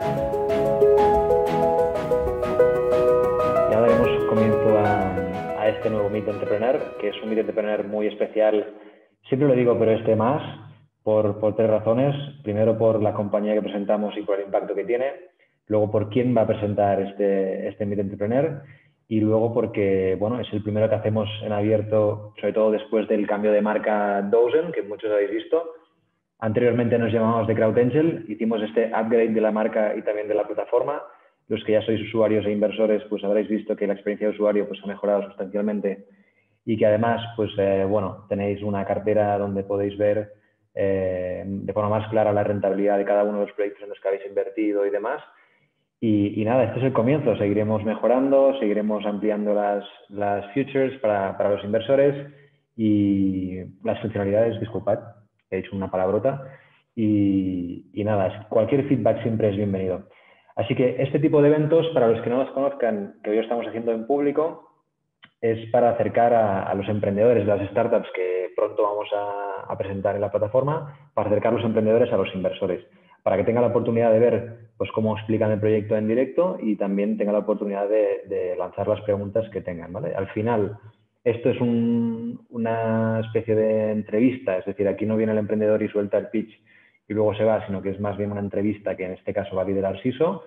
Ya daremos comienzo a, este nuevo Meet Entrepreneur, que es un Meet Entrepreneur muy especial. Siempre lo digo, pero este más, por, por tres razones. Primero, por la compañía que presentamos y por el impacto que tiene. Luego, por quién va a presentar este, este Meet Entrepreneur y luego porque bueno, es el primero que hacemos en abierto, sobre todo después del cambio de marca Dozen, que muchos habéis visto. Anteriormente nos llamábamos The Crowd Angel, hicimos este upgrade de la marca y también de la plataforma. Los que ya sois usuarios e inversores, pues habréis visto que la experiencia de usuario pues, ha mejorado sustancialmente y que además, pues eh, bueno, tenéis una cartera donde podéis ver eh, de forma más clara la rentabilidad de cada uno de los proyectos en los que habéis invertido y demás. Y, nada, este es el comienzo. Seguiremos mejorando, seguiremos ampliando las, las futures para, para, los inversores y las funcionalidades, disculpad, he hecho una palabrota. Y, y, nada, cualquier feedback siempre es bienvenido. Así que este tipo de eventos, para los que no los conozcan, que hoy estamos haciendo en público, es para acercar a, los emprendedores, las startups que pronto vamos a, presentar en la plataforma, para acercar a los emprendedores a los inversores para que tenga la oportunidad de ver pues, cómo explican el proyecto en directo y también tenga la oportunidad de, lanzar las preguntas que tengan. ¿vale? Al final, esto es una especie de entrevista, es decir, aquí no viene el emprendedor y suelta el pitch y luego se va, sino que es más bien una entrevista que en este caso va a liderar SISO.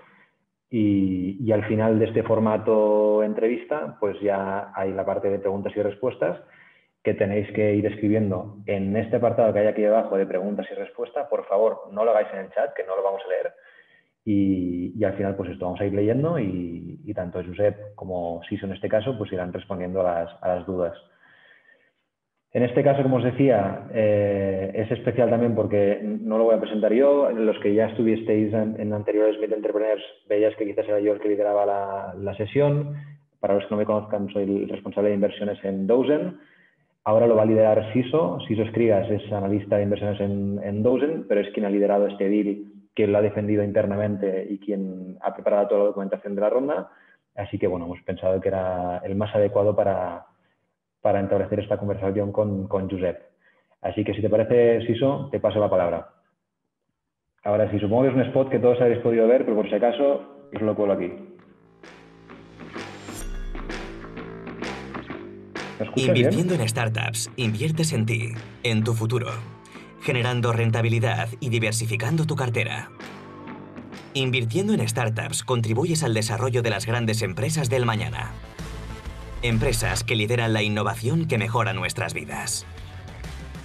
Y, y al final de este formato entrevista, pues ya hay la parte de preguntas y respuestas que tenéis que ir escribiendo en este apartado que hay aquí abajo de preguntas y respuestas. Por favor, no lo hagáis en el chat, que no lo vamos a leer. Y, al final, pues esto vamos a ir leyendo y, tanto Josep como Siso en este caso, pues irán respondiendo a las, dudas. En este caso, como os decía, eh, es especial también porque no lo voy a presentar yo. Los que ya estuvisteis en, anteriores Meet Entrepreneurs, veíais que quizás era yo el que lideraba la, la, sesión. Para los que no me conozcan, soy el responsable de inversiones en Dozen. Ahora lo va a liderar Siso. Siso Escrigas es analista de inversiones en, en Dozen, pero es quien ha liderado este deal, quien lo ha defendido internamente y quien ha preparado toda la documentación de la ronda. Así que, bueno, hemos pensado que era el más adecuado para, para establecer esta conversación con, con Josep. Así que, si te parece, Siso, te paso la palabra. Ahora sí, supongo que es un spot que todos habéis podido ver, pero por si acaso, os lo cuelo aquí. Invirtiendo en startups, inviertes en ti, en tu futuro, generando rentabilidad y diversificando tu cartera. Invirtiendo en startups contribuyes al desarrollo de las grandes empresas del mañana. Empresas que lideran la innovación que mejora nuestras vidas.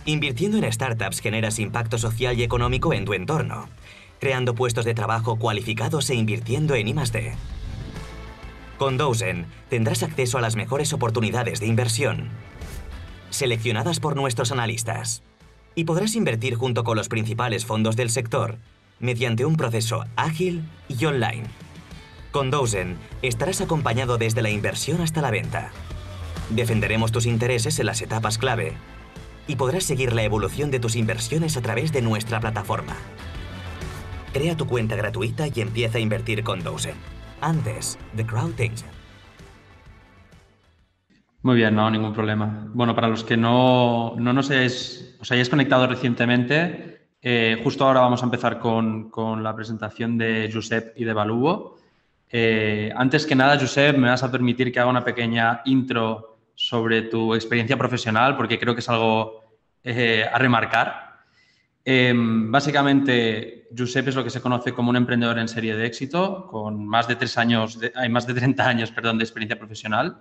Invirtiendo en startups generas impacto social y económico en tu entorno, creando puestos de trabajo cualificados e invirtiendo en I+D. Con Dozen tendrás acceso a las mejores oportunidades de inversión, seleccionadas por nuestros analistas, y podrás invertir junto con los principales fondos del sector mediante un proceso ágil y online. Con Dozen estarás acompañado desde la inversión hasta la venta. Defenderemos tus intereses en las etapas clave y podrás seguir la evolución de tus inversiones a través de nuestra plataforma. Crea tu cuenta gratuita y empieza a invertir con Dozen antes The Crowd Angel. Muy bien, no, ningún problema. Bueno, para los que no, no nos hayáis, conectado recientemente, eh, justo ahora vamos a empezar con, con, la presentación de Josep y de Balubo. Eh, antes que nada, Josep, me vas a permitir que haga una pequeña intro sobre tu experiencia profesional, porque creo que es algo eh, a remarcar. Em, básicamente, Josep es lo que se conoce como un emprendedor en serie de éxito, con más de tres años, hay más de 30 años, perdón, de experiencia profesional.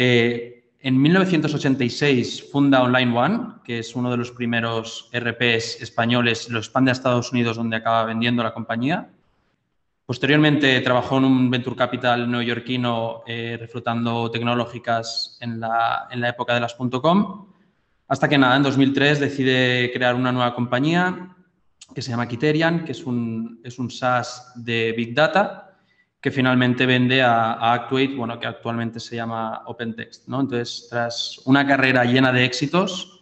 Eh, en 1986 funda Online One, que es uno de los primeros RPs españoles, lo expande a Estados Unidos, donde acaba vendiendo la compañía. Posteriormente trabajó en un venture capital neoyorquino eh, reflotando tecnológicas en la, en la época de las .com hasta que nada, en 2003 decide crear una nueva compañía que se llama Kiterian, que es un SaaS de Big Data, que finalmente vende a, Actuate, bueno, que actualmente se llama OpenText. ¿no? Entonces, tras una carrera llena de éxitos,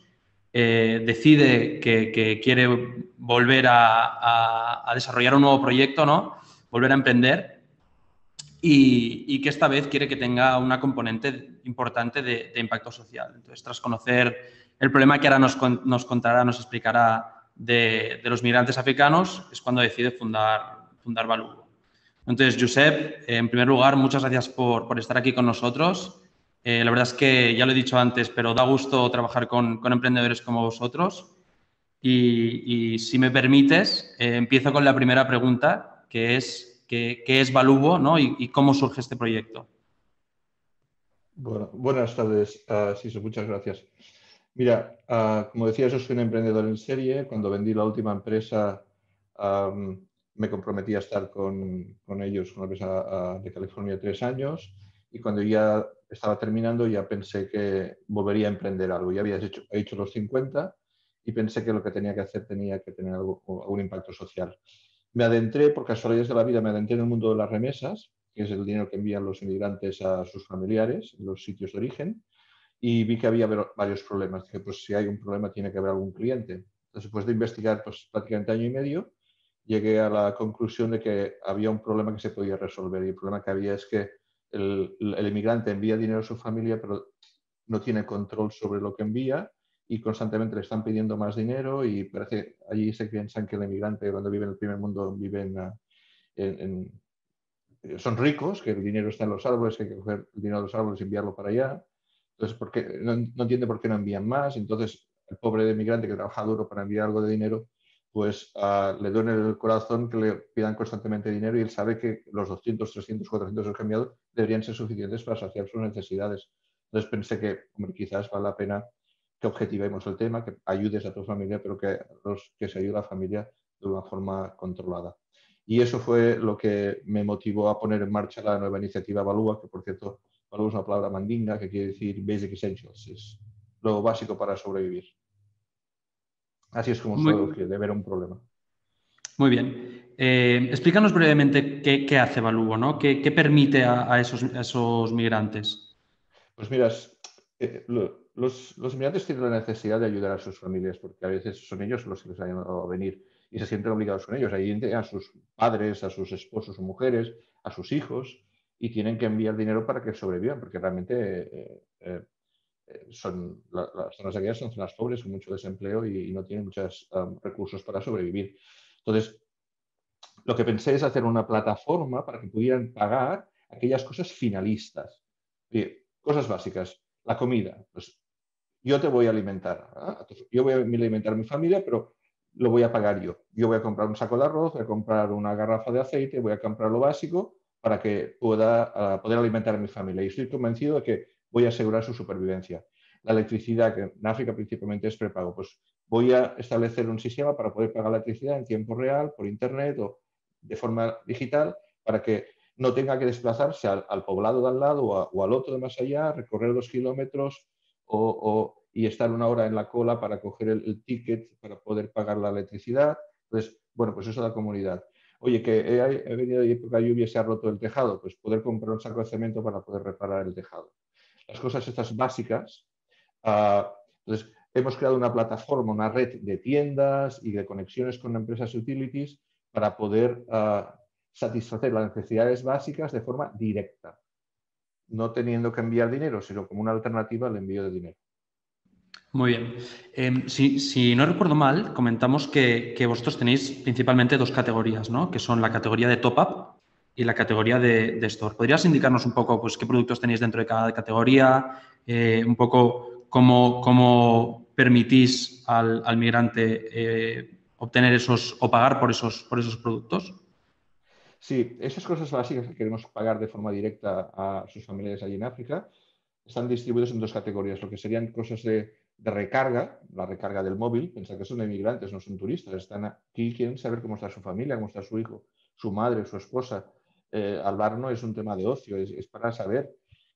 eh, decide que, quiere volver a, desarrollar un nuevo proyecto, ¿no? volver a emprender y, que esta vez quiere que tenga una componente importante de, impacto social. Entonces, tras conocer el problema que ahora nos, contará, nos explicará de, los migrantes africanos es cuando decide fundar, fundar. Entonces, Josep, en primer lugar, muchas gracias por, estar aquí con nosotros. Eh, la verdad es que ya lo he dicho antes, pero da gusto trabajar con, emprendedores como vosotros. Y, si me permites, eh, empiezo con la primera pregunta, que es qué, es Valubo ¿no? y, cómo surge este proyecto. Buenas tardes, uh, muchas gracias. Mira, ah, como decía, yo soy un emprendedor en serie. Cuando vendí la última empresa, me comprometí a estar con, ellos, con la empresa de California, tres años. Y cuando ya estaba terminando, ya pensé que volvería a emprender algo. Ya había hecho, he hecho los 50 y pensé que lo que tenía que hacer tenía que tener algo, algún impacto social. Me adentré, por casualidades de la vida, me adentré en el mundo de las remesas, que es el dinero que envían los inmigrantes a sus familiares en los sitios de origen y vi que había varios problemas. Dije, pues si hay un problema tiene que haber algún cliente. Entonces, después de investigar pues, prácticamente año y medio, llegué a la conclusión de que había un problema que se podía resolver. Y el problema que había es que el, el inmigrante envía dinero a su familia, pero no tiene control sobre lo que envía y constantemente le están pidiendo más dinero y parece allí se piensan que el inmigrante cuando vive en el primer mundo vive en, son ricos, que el dinero está en los árboles, que hay que coger el dinero de los árboles y enviarlo para allá. Entonces, ¿por no, entiende por qué no envían más. Entonces, el pobre migrante que trabaja duro para enviar algo de dinero, pues uh, le duele el corazón que le pidan constantemente dinero y él sabe que los 200, 300, 400 que enviado deberían ser suficientes para saciar sus necesidades. Entonces pensé que quizás vale la pena que objetivemos el tema, que ayudes a tu familia, pero que, los, que se ayude a la familia de una forma controlada. Y eso fue lo que me motivó a poner en marcha la nueva iniciativa Valúa, que por cierto es una palabra mandinga que quiere decir basic essentials, es lo básico para sobrevivir. Así es como se de ver un problema. Muy bien. Eh, explícanos brevemente qué, hace Valuo, ¿no? ¿Qué, permite a, esos, esos, migrantes? Pues mira, eh, los, los, migrantes tienen la necesidad de ayudar a sus familias porque a veces son ellos los que les han a venir y se sienten obligados con ellos. Ahí a sus padres, a sus esposos o mujeres, a sus hijos y tienen que enviar dinero para que sobrevivan, porque realmente eh, son, las zonas aquellas son zonas pobres con mucho desempleo y, no tienen muchos recursos para sobrevivir. Entonces, lo que pensé es hacer una plataforma para que pudieran pagar aquellas cosas finalistas. cosas básicas, la comida. Pues yo te voy a alimentar. ¿ah? Yo voy a alimentar a mi familia, pero lo voy a pagar yo. Yo voy a comprar un saco de arroz, voy a comprar una garrafa de aceite, voy a comprar lo básico para que pueda ah, poder alimentar a mi familia. Y estoy convencido de que voy a asegurar su supervivencia. La electricidad, que en África principalmente es prepago, pues voy a establecer un sistema para poder pagar la electricidad en tiempo real, por internet o de forma digital, para que no tenga que desplazarse al, poblado de al lado o, al otro de más allá, recorrer dos kilómetros o, y estar una hora en la cola para coger el, ticket para poder pagar la electricidad. Entonces, bueno, pues eso es la comunidad. Oye, que he, venido de época lluvia y se ha roto el tejado, pues poder comprar un saco de cemento para poder reparar el tejado. Las cosas estas básicas. Ah, entonces, hemos creado una plataforma, una red de tiendas y de conexiones con empresas utilities para poder ah, satisfacer las necesidades básicas de forma directa, no teniendo que enviar dinero, sino como una alternativa al envío de dinero. Muy bien. Em, si, no recuerdo mal, comentamos que, vosotros tenéis principalmente dos categorías, ¿no? Que son la categoría de top-up y la categoría de, store. ¿Podrías indicarnos un poco pues, qué productos tenéis dentro de cada categoría? Eh, un poco cómo, permitís al, migrante eh, obtener esos o pagar por esos, por esos productos? Sí, esas cosas básicas que queremos pagar de forma directa a sus familiares allí en África están distribuidos en dos categorías, lo que serían cosas de recarga, la recarga del móvil, piensa que son inmigrantes, no son turistas, están aquí, quieren saber cómo está su familia, cómo está su hijo, su madre, su esposa. Eh, no es un tema de ocio, es, para saber.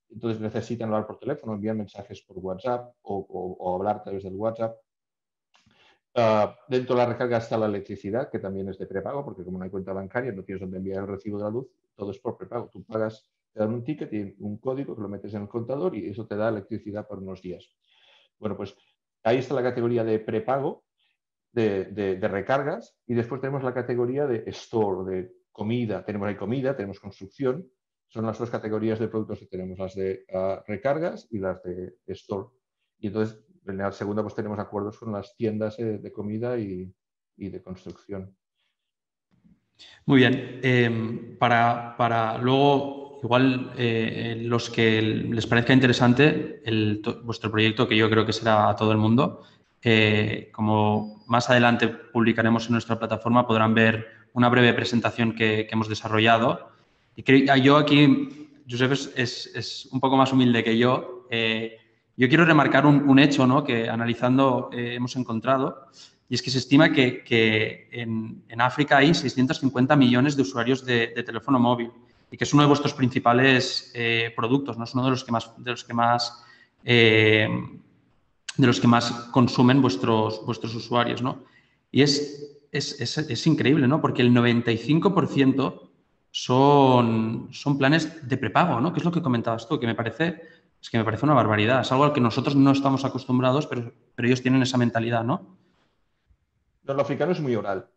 Entonces necesitan hablar por teléfono, enviar mensajes por WhatsApp o, hablar a través del WhatsApp. Ah, dentro de la recarga está la electricidad, que también es de prepago, porque como no hay cuenta bancaria, no tienes donde enviar el recibo de la luz, todo es por prepago. Tú pagas, te dan un ticket y un código que lo metes en el contador y eso te da electricidad por unos días. Bueno, pues ahí está la categoría de prepago, de, recargas, y después tenemos la categoría de store, de comida. Tenemos ahí comida, tenemos construcción. Son las dos categorías de productos que tenemos, las de ah, recargas y las de, store. Y entonces, en la segunda, pues tenemos acuerdos con las tiendas eh, de comida y, de construcción. Muy bien. Em, para, para, luego, igual eh, los que les parezca interesante vuestro proyecto, que yo creo que será a todo el mundo, eh, como más adelante publicaremos en nuestra plataforma, podrán ver una breve presentación que, hemos desarrollado. Y que, yo aquí, Josep es, es, un poco más humilde que yo. Eh, yo quiero remarcar un, hecho ¿no? que analizando hemos encontrado y es que se estima que, en, África hay 650 millones de usuarios de, teléfono móvil y que es uno de vuestros principales eh, productos, ¿no? es uno de los que más, de los que más, eh, de los que más consumen vuestros, vuestros usuarios. ¿no? Y es, es, increíble, ¿no? porque el 95% son, son planes de prepago, ¿no? que es lo que comentabas tú, que me parece, es que me parece una barbaridad. Es algo al que nosotros no estamos acostumbrados, pero, pero ellos tienen esa mentalidad, ¿no? el africano es muy oral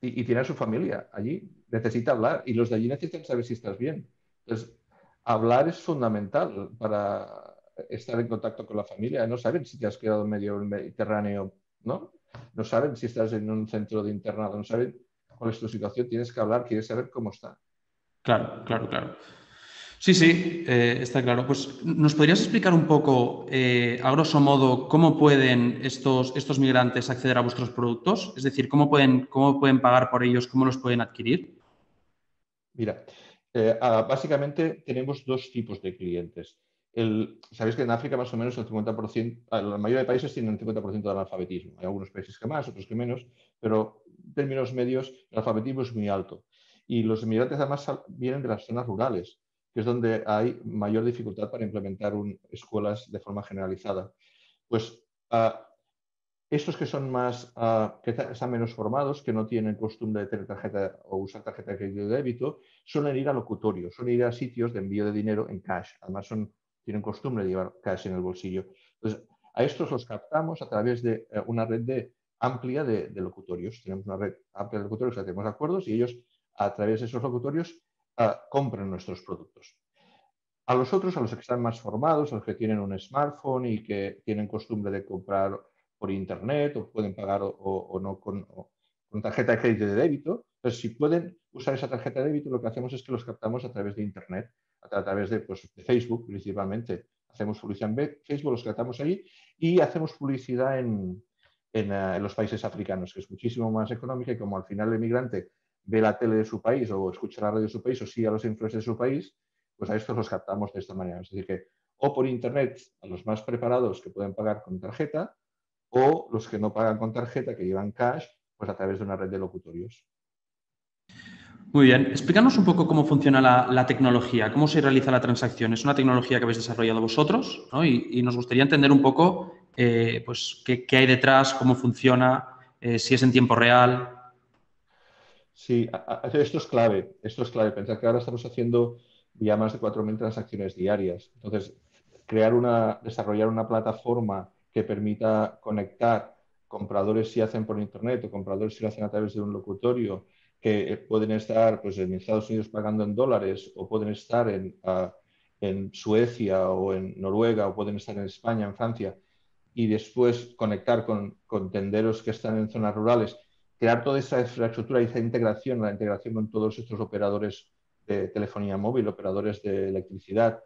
y, a su familia allí. Necesita hablar y los de allí necesitan saber si estás bien. Entonces, hablar es fundamental para estar en contacto con la familia. No saben si te has quedado medio Mediterráneo, ¿no? No saben si estás en un centro de internado, no saben cuál es tu situación. Tienes que hablar, quieres saber cómo está. Claro, claro, claro. Sí, sí, eh, está claro. Pues, ¿nos podrías explicar un poco, eh, a grosso modo, cómo pueden estos, estos migrantes acceder a vuestros productos? Es decir, ¿cómo pueden, cómo pueden pagar por ellos? ¿Cómo los pueden adquirir? Mira, eh, ah, básicamente tenemos dos tipos de clientes. Sabéis que en África más o menos el 50%, ah, la mayoría de países tienen el 50% de analfabetismo. Hay algunos países que más, otros que menos, pero en términos medios el alfabetismo es muy alto. Y los inmigrantes además vienen de las zonas rurales que es donde hay mayor dificultad para implementar escuelas de forma generalizada. Pues ah, estos que son más, ah, que están menos formados, que no tienen costumbre de tener tarjeta o usar tarjeta de crédito de débito, suelen ir a locutorios, suelen ir a sitios de envío de dinero en cash. Además, son, tienen costumbre de llevar cash en el bolsillo. Entonces, a estos los captamos a través de eh, una red amplia de, locutorios. Tenemos una red amplia de locutorios, tenemos acuerdos y ellos, a través de esos locutorios, compren nuestros productos. A los otros, a los que están más formados, a los que tienen un smartphone y que tienen costumbre de comprar por internet o pueden pagar o, no con, tarjeta de crédito de débito, pues si pueden usar esa tarjeta de débito, lo que hacemos es que los captamos a través de internet, a través de, pues, Facebook principalmente. Hacemos publicidad en Facebook, los captamos allí y hacemos publicidad en, eh, en los países africanos, que es muchísimo más económica y como al final el migrante ve la tele de su país o escucha la radio de su país o sigue a los influencers de su país, pues a estos los captamos de esta manera. Es decir, que o por Internet a los más preparados que pueden pagar con tarjeta o los que no pagan con tarjeta, que llevan cash, pues a través de una red de locutorios. Muy bien. Explícanos un poco cómo funciona la, tecnología, cómo se realiza la transacción. Es una tecnología que habéis desarrollado vosotros y, nos gustaría entender un poco eh, pues, qué, hay detrás, cómo funciona, eh, si es en tiempo real, Sí, esto es clave, esto es clave. Pensar que ahora estamos haciendo ya más de 4.000 transacciones diarias. Entonces, crear una, desarrollar una plataforma que permita conectar compradores si hacen por Internet o compradores si lo hacen a través de un locutorio, que pueden estar pues, en Estados Unidos pagando en dólares o pueden estar en, en Suecia o en Noruega o pueden estar en España, en Francia, y después conectar con, con tenderos que están en zonas rurales crear toda esa infraestructura y esa integración, la integración con todos estos operadores de telefonía móvil, operadores de electricidad.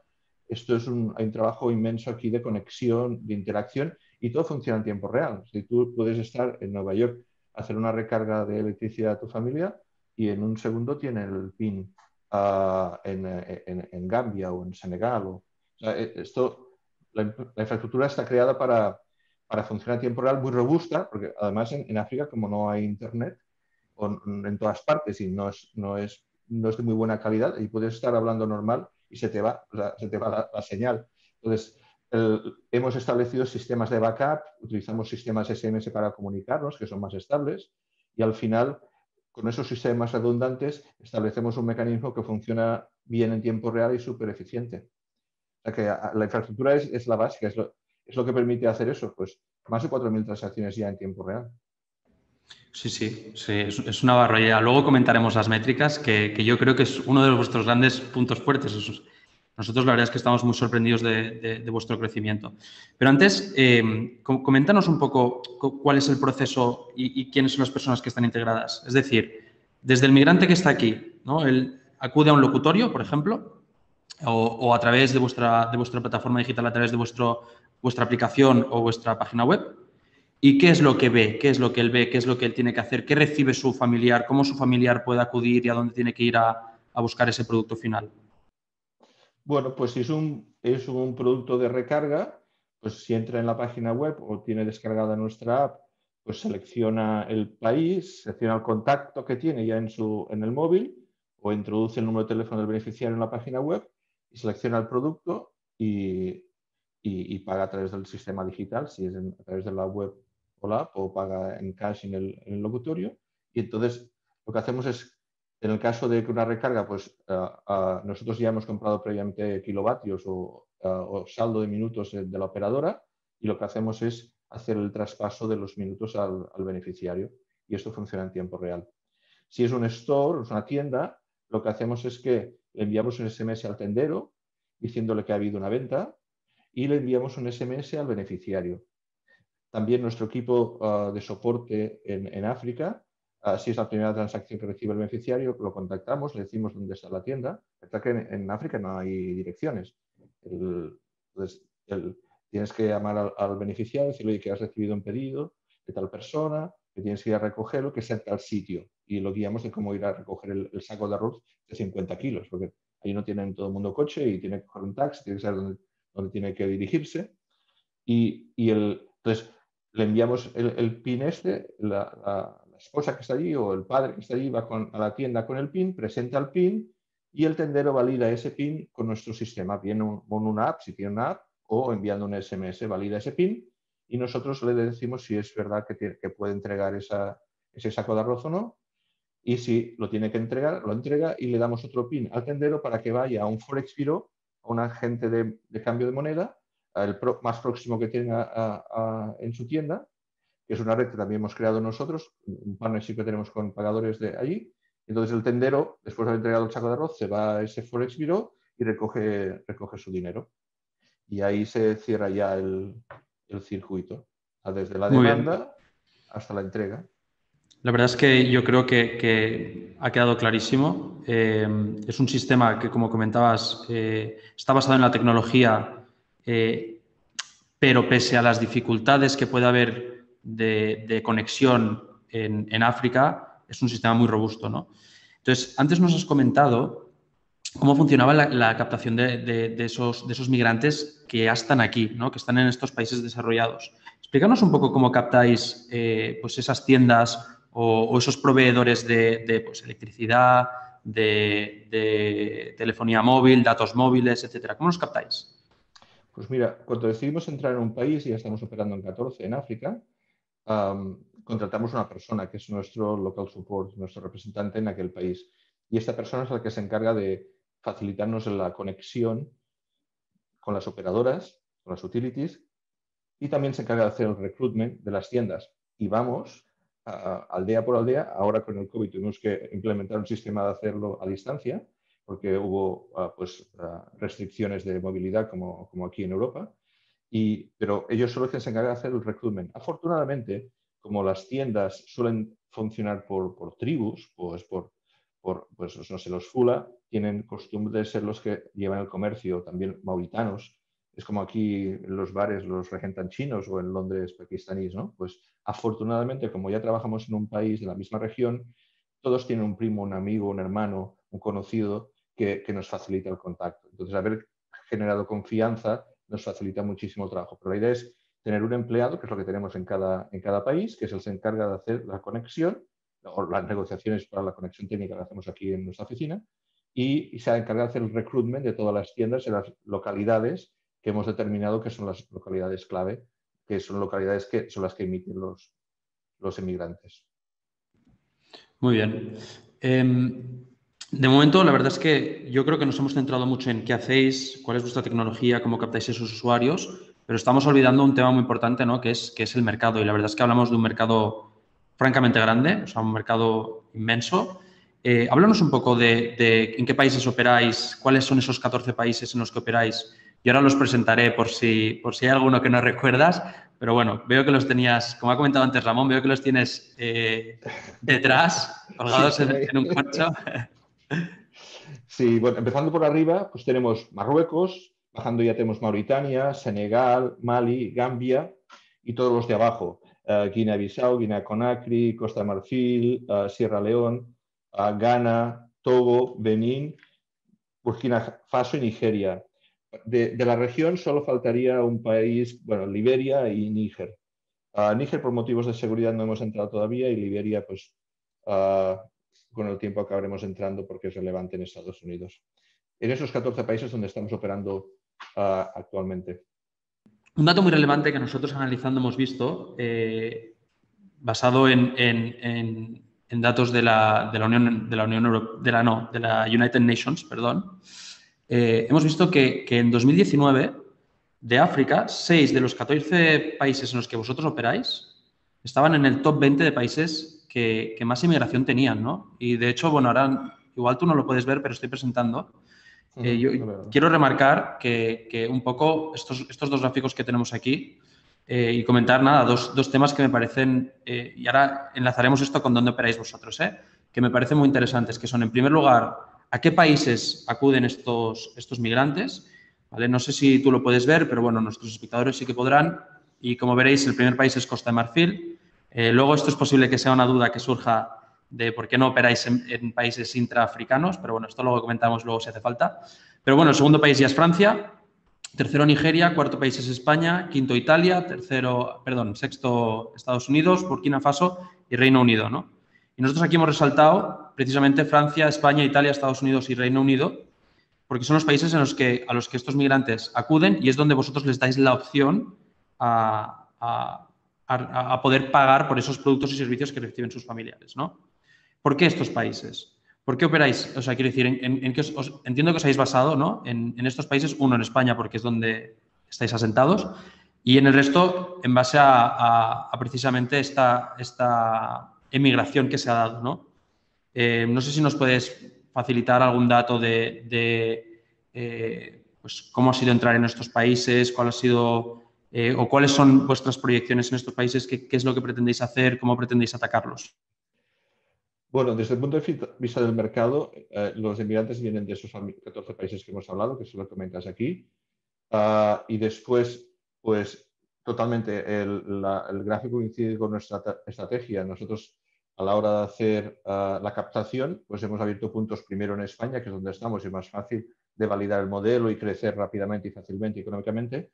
Esto es un, un trabajo inmenso aquí de conexión, de interacción y todo funciona en tiempo real. Si tú puedes estar en Nueva York, hacer una recarga de electricidad a tu familia y en un segundo tiene el PIN ah, en, Gambia o en Senegal. O, e, esto, la infraestructura está creada para, para funcionar a tiempo real muy robusta, porque además en, África, como no hay internet en todas partes y no es, no, es, no es de muy buena calidad, y puedes estar hablando normal y se te va, se te va la, señal. Entonces, hemos establecido sistemas de backup, utilizamos sistemas SMS para comunicarnos, que son más estables, y al final, con esos sistemas redundantes, establecemos un mecanismo que funciona bien en tiempo real y súper eficiente. O sea que la infraestructura es, la básica, es lo, es lo que permite hacer eso, pues más de 4.000 transacciones ya en tiempo real. Sí, sí, sí es, una barbaridad. Luego comentaremos las métricas, que, yo creo que es uno de vuestros grandes puntos fuertes. Nosotros la verdad es que estamos muy sorprendidos de, vuestro crecimiento. Pero antes, eh, coméntanos un poco cuál es el proceso y, quiénes son las personas que están integradas. Es decir, desde el migrante que está aquí, ¿no? Él acude a un locutorio, por ejemplo, o, a través de vuestra, vuestra plataforma digital, a través de vuestro, vuestra aplicación o vuestra página web. ¿Y qué es lo que ve? ¿Qué es lo que él ve? ¿Qué es lo que él tiene que hacer? ¿Qué recibe su familiar? ¿Cómo su familiar puede acudir y a dónde tiene que ir a buscar ese producto final? Bueno, pues si es un, es un producto de recarga, pues si entra en la página web o tiene descargada nuestra app, pues selecciona el país, selecciona el contacto que tiene ya en, su, en el móvil o introduce el número de teléfono del beneficiario en la página web y selecciona el producto y, y, paga a través del sistema digital, si es a través de la web o la app, o paga en cash en el, en el locutorio. Y entonces lo que hacemos es en el caso de que una recarga, pues nosotros ya hemos comprado previamente kilovatios o, saldo de minutos de la operadora y lo que hacemos es hacer el traspaso de los minutos al, beneficiario y esto funciona en tiempo real. Si es un store, es una tienda, lo que hacemos es que le enviamos un SMS al tendero diciéndole que ha habido una venta y le enviamos un SMS al beneficiario. También nuestro equipo ah, de soporte en África si es la primera transacción que recibe el beneficiario, lo contactamos, le decimos dónde está la tienda. Está que en, África no hay direcciones. tienes que llamar al, beneficiario, decirle que has recibido un pedido de tal persona, que tienes que ir a recogerlo, que sea en tal sitio. Y lo guiamos de cómo ir a recoger el, saco de arroz de 50 kilos, porque ahí no tienen todo el mundo coche y tiene que coger un taxi, tiene que saber dónde, tiene que dirigirse. Y, el, entonces le enviamos el, PIN este, la la esposa que está allí o el padre que está allí va a la tienda con el PIN, presenta el PIN y el tendero valida ese PIN con nuestro sistema, bien con una app, si tiene una app, o enviando un SMS, valida ese PIN y nosotros le decimos si es verdad que, que puede entregar ese saco de arroz o no. Y si lo tiene que entregar, lo entrega y le damos otro PIN al tendero para que vaya a un Forex Bureau, a un agente de, cambio de moneda, el más próximo que tenga en su tienda, que es una red que también hemos creado nosotros, un partnership que tenemos con pagadores de allí. Entonces el tendero, después de haber entregado el saco de arroz, se va a ese Forex Bureau y recoge, recoge su dinero. Y ahí se cierra ya el, circuito, desde la demanda hasta la entrega. La verdad es que yo creo que, ha quedado clarísimo. Eh, es un sistema que, como comentabas, eh, está basado en la tecnología, eh, pero pese a las dificultades que puede haber de, conexión en, África es un sistema muy robusto. ¿no? Entonces, antes nos has comentado cómo funcionaba la, captación de, esos, migrantes que ya están aquí, ¿no? que están en estos países desarrollados. Explícanos un poco cómo captáis eh, pues esas tiendas o, esos proveedores de, pues, electricidad, de, telefonía móvil, datos móviles, etcétera. ¿Cómo los captáis? Pues mira, cuando decidimos entrar en un país, ya estamos operando en 14 en África, contratamos una persona que es nuestro local support, nuestro representante en aquel país. Y esta persona es la que se encarga de facilitarnos la conexión con las operadoras, con las utilities, y también se encarga de hacer el recruitment de las tiendas. Y vamos aldea por aldea. Ahora con el COVID tuvimos que implementar un sistema de hacerlo a distancia, porque hubo ah, pues, ah, restricciones de movilidad como, como aquí en Europa pero ellos solo se encargan de hacer el recruitment. Afortunadamente, como las tiendas suelen funcionar por, por tribus, pues por, por, pues no sé, los Fula tienen costumbre de ser los que llevan el comercio, también mauritanos. Es como aquí en los bares los regentan chinos o en Londres pakistaníes, ¿no? Pues afortunadamente, como ya trabajamos en un país de la misma región, todos tienen un primo, un amigo, un hermano, un conocido que, que nos facilita el contacto. Entonces, haber generado confianza nos facilita muchísimo el trabajo. Pero la idea es tener un empleado, que es lo que tenemos en cada, en cada país, que es el que se encarga de hacer la conexión o las negociaciones para la conexión técnica que hacemos aquí en nuestra oficina y, se encarga de hacer el recruitment de todas las tiendas en las localidades que hemos determinado que son las localidades clave, que son localidades que son las que emiten los, los emigrantes. Muy bien. Em, de momento, la verdad es que yo creo que nos hemos centrado mucho en qué hacéis, cuál es vuestra tecnología, cómo captáis esos usuarios, pero estamos olvidando un tema muy importante, ¿no? que, es, que es el mercado. Y la verdad es que hablamos de un mercado francamente grande, o sea, un mercado inmenso. Eh, háblanos un poco de, en qué países operáis, cuáles son esos 14 países en los que operáis y ahora los presentaré por si, por si hay alguno que no recuerdas, pero bueno, veo que los tenías, como ha comentado antes Ramón, veo que los tienes eh, detrás, colgados en, un corcho. Sí, bueno, empezando por arriba, pues tenemos Marruecos, bajando ya tenemos Mauritania, Senegal, Mali, Gambia y todos los de abajo. Uh, Guinea-Bissau, Guinea-Conakry, Costa de Marfil, uh, Sierra León, uh, Ghana, Togo, Benín, Burkina Faso y Nigeria. De, de, la región solo faltaría un país, bueno, Liberia y Níger. Níger por motivos de seguridad no hemos entrado todavía y Liberia, pues con el tiempo acabaremos entrando porque es relevante en Estados Unidos. En esos 14 países donde estamos operando actualmente. Un dato muy relevante que nosotros analizando hemos visto, eh, basado en, datos de la, Unión, de la Unión Europea, de la no, de la United Nations, perdón, eh, hemos visto que, en 2019 de África, 6 de los 14 países en los que vosotros operáis estaban en el top 20 de países que, que más inmigración tenían, ¿no? Y de hecho, bueno, ahora igual tú no lo puedes ver, pero estoy presentando eh, yo quiero remarcar que, un poco estos, estos, dos gráficos que tenemos aquí eh, y comentar nada, dos, dos, temas que me parecen, eh, y ahora enlazaremos esto con dónde operáis vosotros, que me parecen muy interesantes, que son, en primer lugar, a qué países acuden estos, estos migrantes. ¿Vale? No sé si tú lo puedes ver, pero bueno, nuestros espectadores sí que podrán. Y como veréis, el primer país es Costa de Marfil. Luego, esto es posible que sea una duda que surja de por qué no operáis en, países intraafricanos, pero bueno, esto lo comentamos luego si hace falta. Pero bueno, el segundo país ya es Francia, tercero Nigeria, cuarto país es España, quinto Italia, tercero, perdón, sexto Estados Unidos, Burkina Faso y Reino Unido, ¿no? Y nosotros aquí hemos resaltado precisamente Francia, España, Italia, Estados Unidos y Reino Unido, porque son los países en los que, a los que estos migrantes acuden y es donde vosotros les dais la opción a poder pagar por esos productos y servicios que reciben sus familiares, ¿no? ¿Por qué estos países? ¿Por qué operáis? O sea, quiero decir, en, os, entiendo que os habéis basado ¿no? en, estos países, uno en España porque es donde estáis asentados, y en el resto en base a, precisamente esta, esta, emigración que se ha dado. ¿no? Eh, no sé si nos puedes facilitar algún dato de, eh, pues, cómo ha sido entrar en estos países, cuál ha sido eh, o cuáles son vuestras proyecciones en estos países, qué, es lo que pretendéis hacer, cómo pretendéis atacarlos. Bueno, desde el punto de vista del mercado, eh, los inmigrantes vienen de esos 14 países que hemos hablado, que se lo comentas aquí, ah, y después, pues totalmente, el, gráfico coincide con nuestra estrategia. Nosotros, a la hora de hacer ah, la captación, pues hemos abierto puntos primero en España, que es donde estamos y es más fácil de validar el modelo y crecer rápidamente y fácilmente económicamente.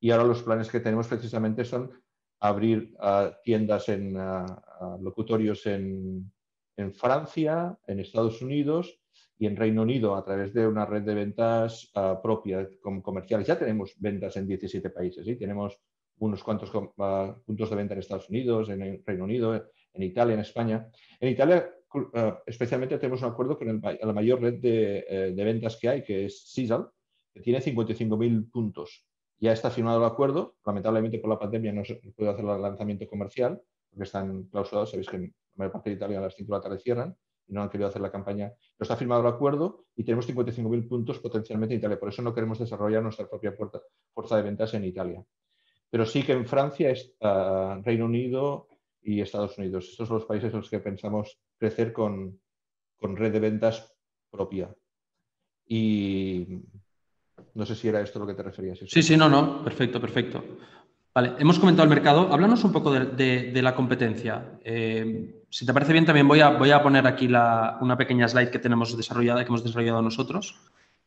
Y ahora los planes que tenemos precisamente son abrir ah, tiendas en locutorios en Francia, en Estados Unidos y en Reino Unido a través de una red de ventas uh, propia comerciales. Ya tenemos ventas en 17 países, ¿sí? tenemos unos cuantos puntos de venta en Estados Unidos, en el Reino Unido, en Italia, en España. En Italia, especialmente, tenemos un acuerdo con la mayor red eh, de, ventas que hay, que es CISAL, que tiene 55.000 puntos. Ya está firmado el acuerdo. Lamentablemente, por la pandemia no se puede hacer el lanzamiento comercial, porque están clausurados. Sabéis que la mayor parte de Italia las 5 de la tarde cierran y no han querido hacer la campaña. Pero está firmado el acuerdo y tenemos 55.000 puntos potencialmente en Italia. Por eso no queremos desarrollar nuestra propia fuerza de ventas en Italia. Pero sí que en Francia, uh, Reino Unido y Estados Unidos. Estos son los países en los que pensamos crecer con, con red de ventas propia. Y no sé si era esto lo que te referías. Sí, sí, no, no. Perfecto, perfecto. Vale, hemos comentado el mercado. Háblanos un poco de, la competencia. Eh, si te parece bien, también voy a, voy a poner aquí una pequeña slide que tenemos desarrollada, que hemos desarrollado nosotros.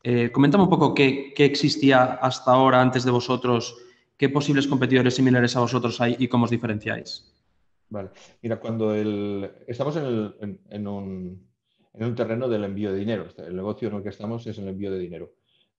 Eh, coméntame un poco qué, existía hasta ahora antes de vosotros, qué posibles competidores similares a vosotros hay y cómo os diferenciáis. Vale, mira, cuando el, estamos en, un, terreno del envío de dinero, el negocio en el que estamos es el envío de dinero.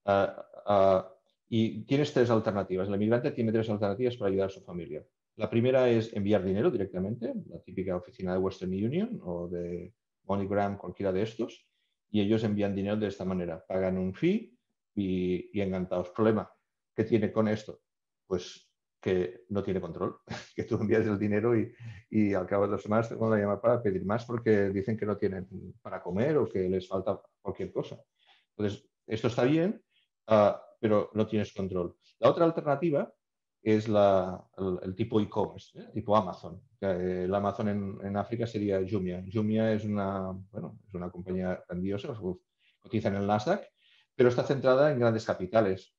Ah, ah, y tienes tres alternativas. El inmigrante tiene tres alternativas para ayudar a su familia. La primera es enviar dinero directamente, la típica oficina de Western Union o de MoneyGram, cualquiera de estos, y ellos envían dinero de esta manera, pagan un fee y, encantados. Problema, ¿qué tiene con esto? Pues que no tiene control, que tú envías el dinero y, y al cabo de dos semanas te van a llamar para pedir más porque dicen que no tienen para comer o que les falta cualquier cosa. Entonces, esto está bien, ah, pero no tienes control. La otra alternativa es el, tipo e-commerce, ¿eh? tipo Amazon. El Amazon en, África sería Jumia. Jumia es una, bueno, es una compañía grandiosa, cotiza en el Nasdaq, pero está centrada en grandes capitales.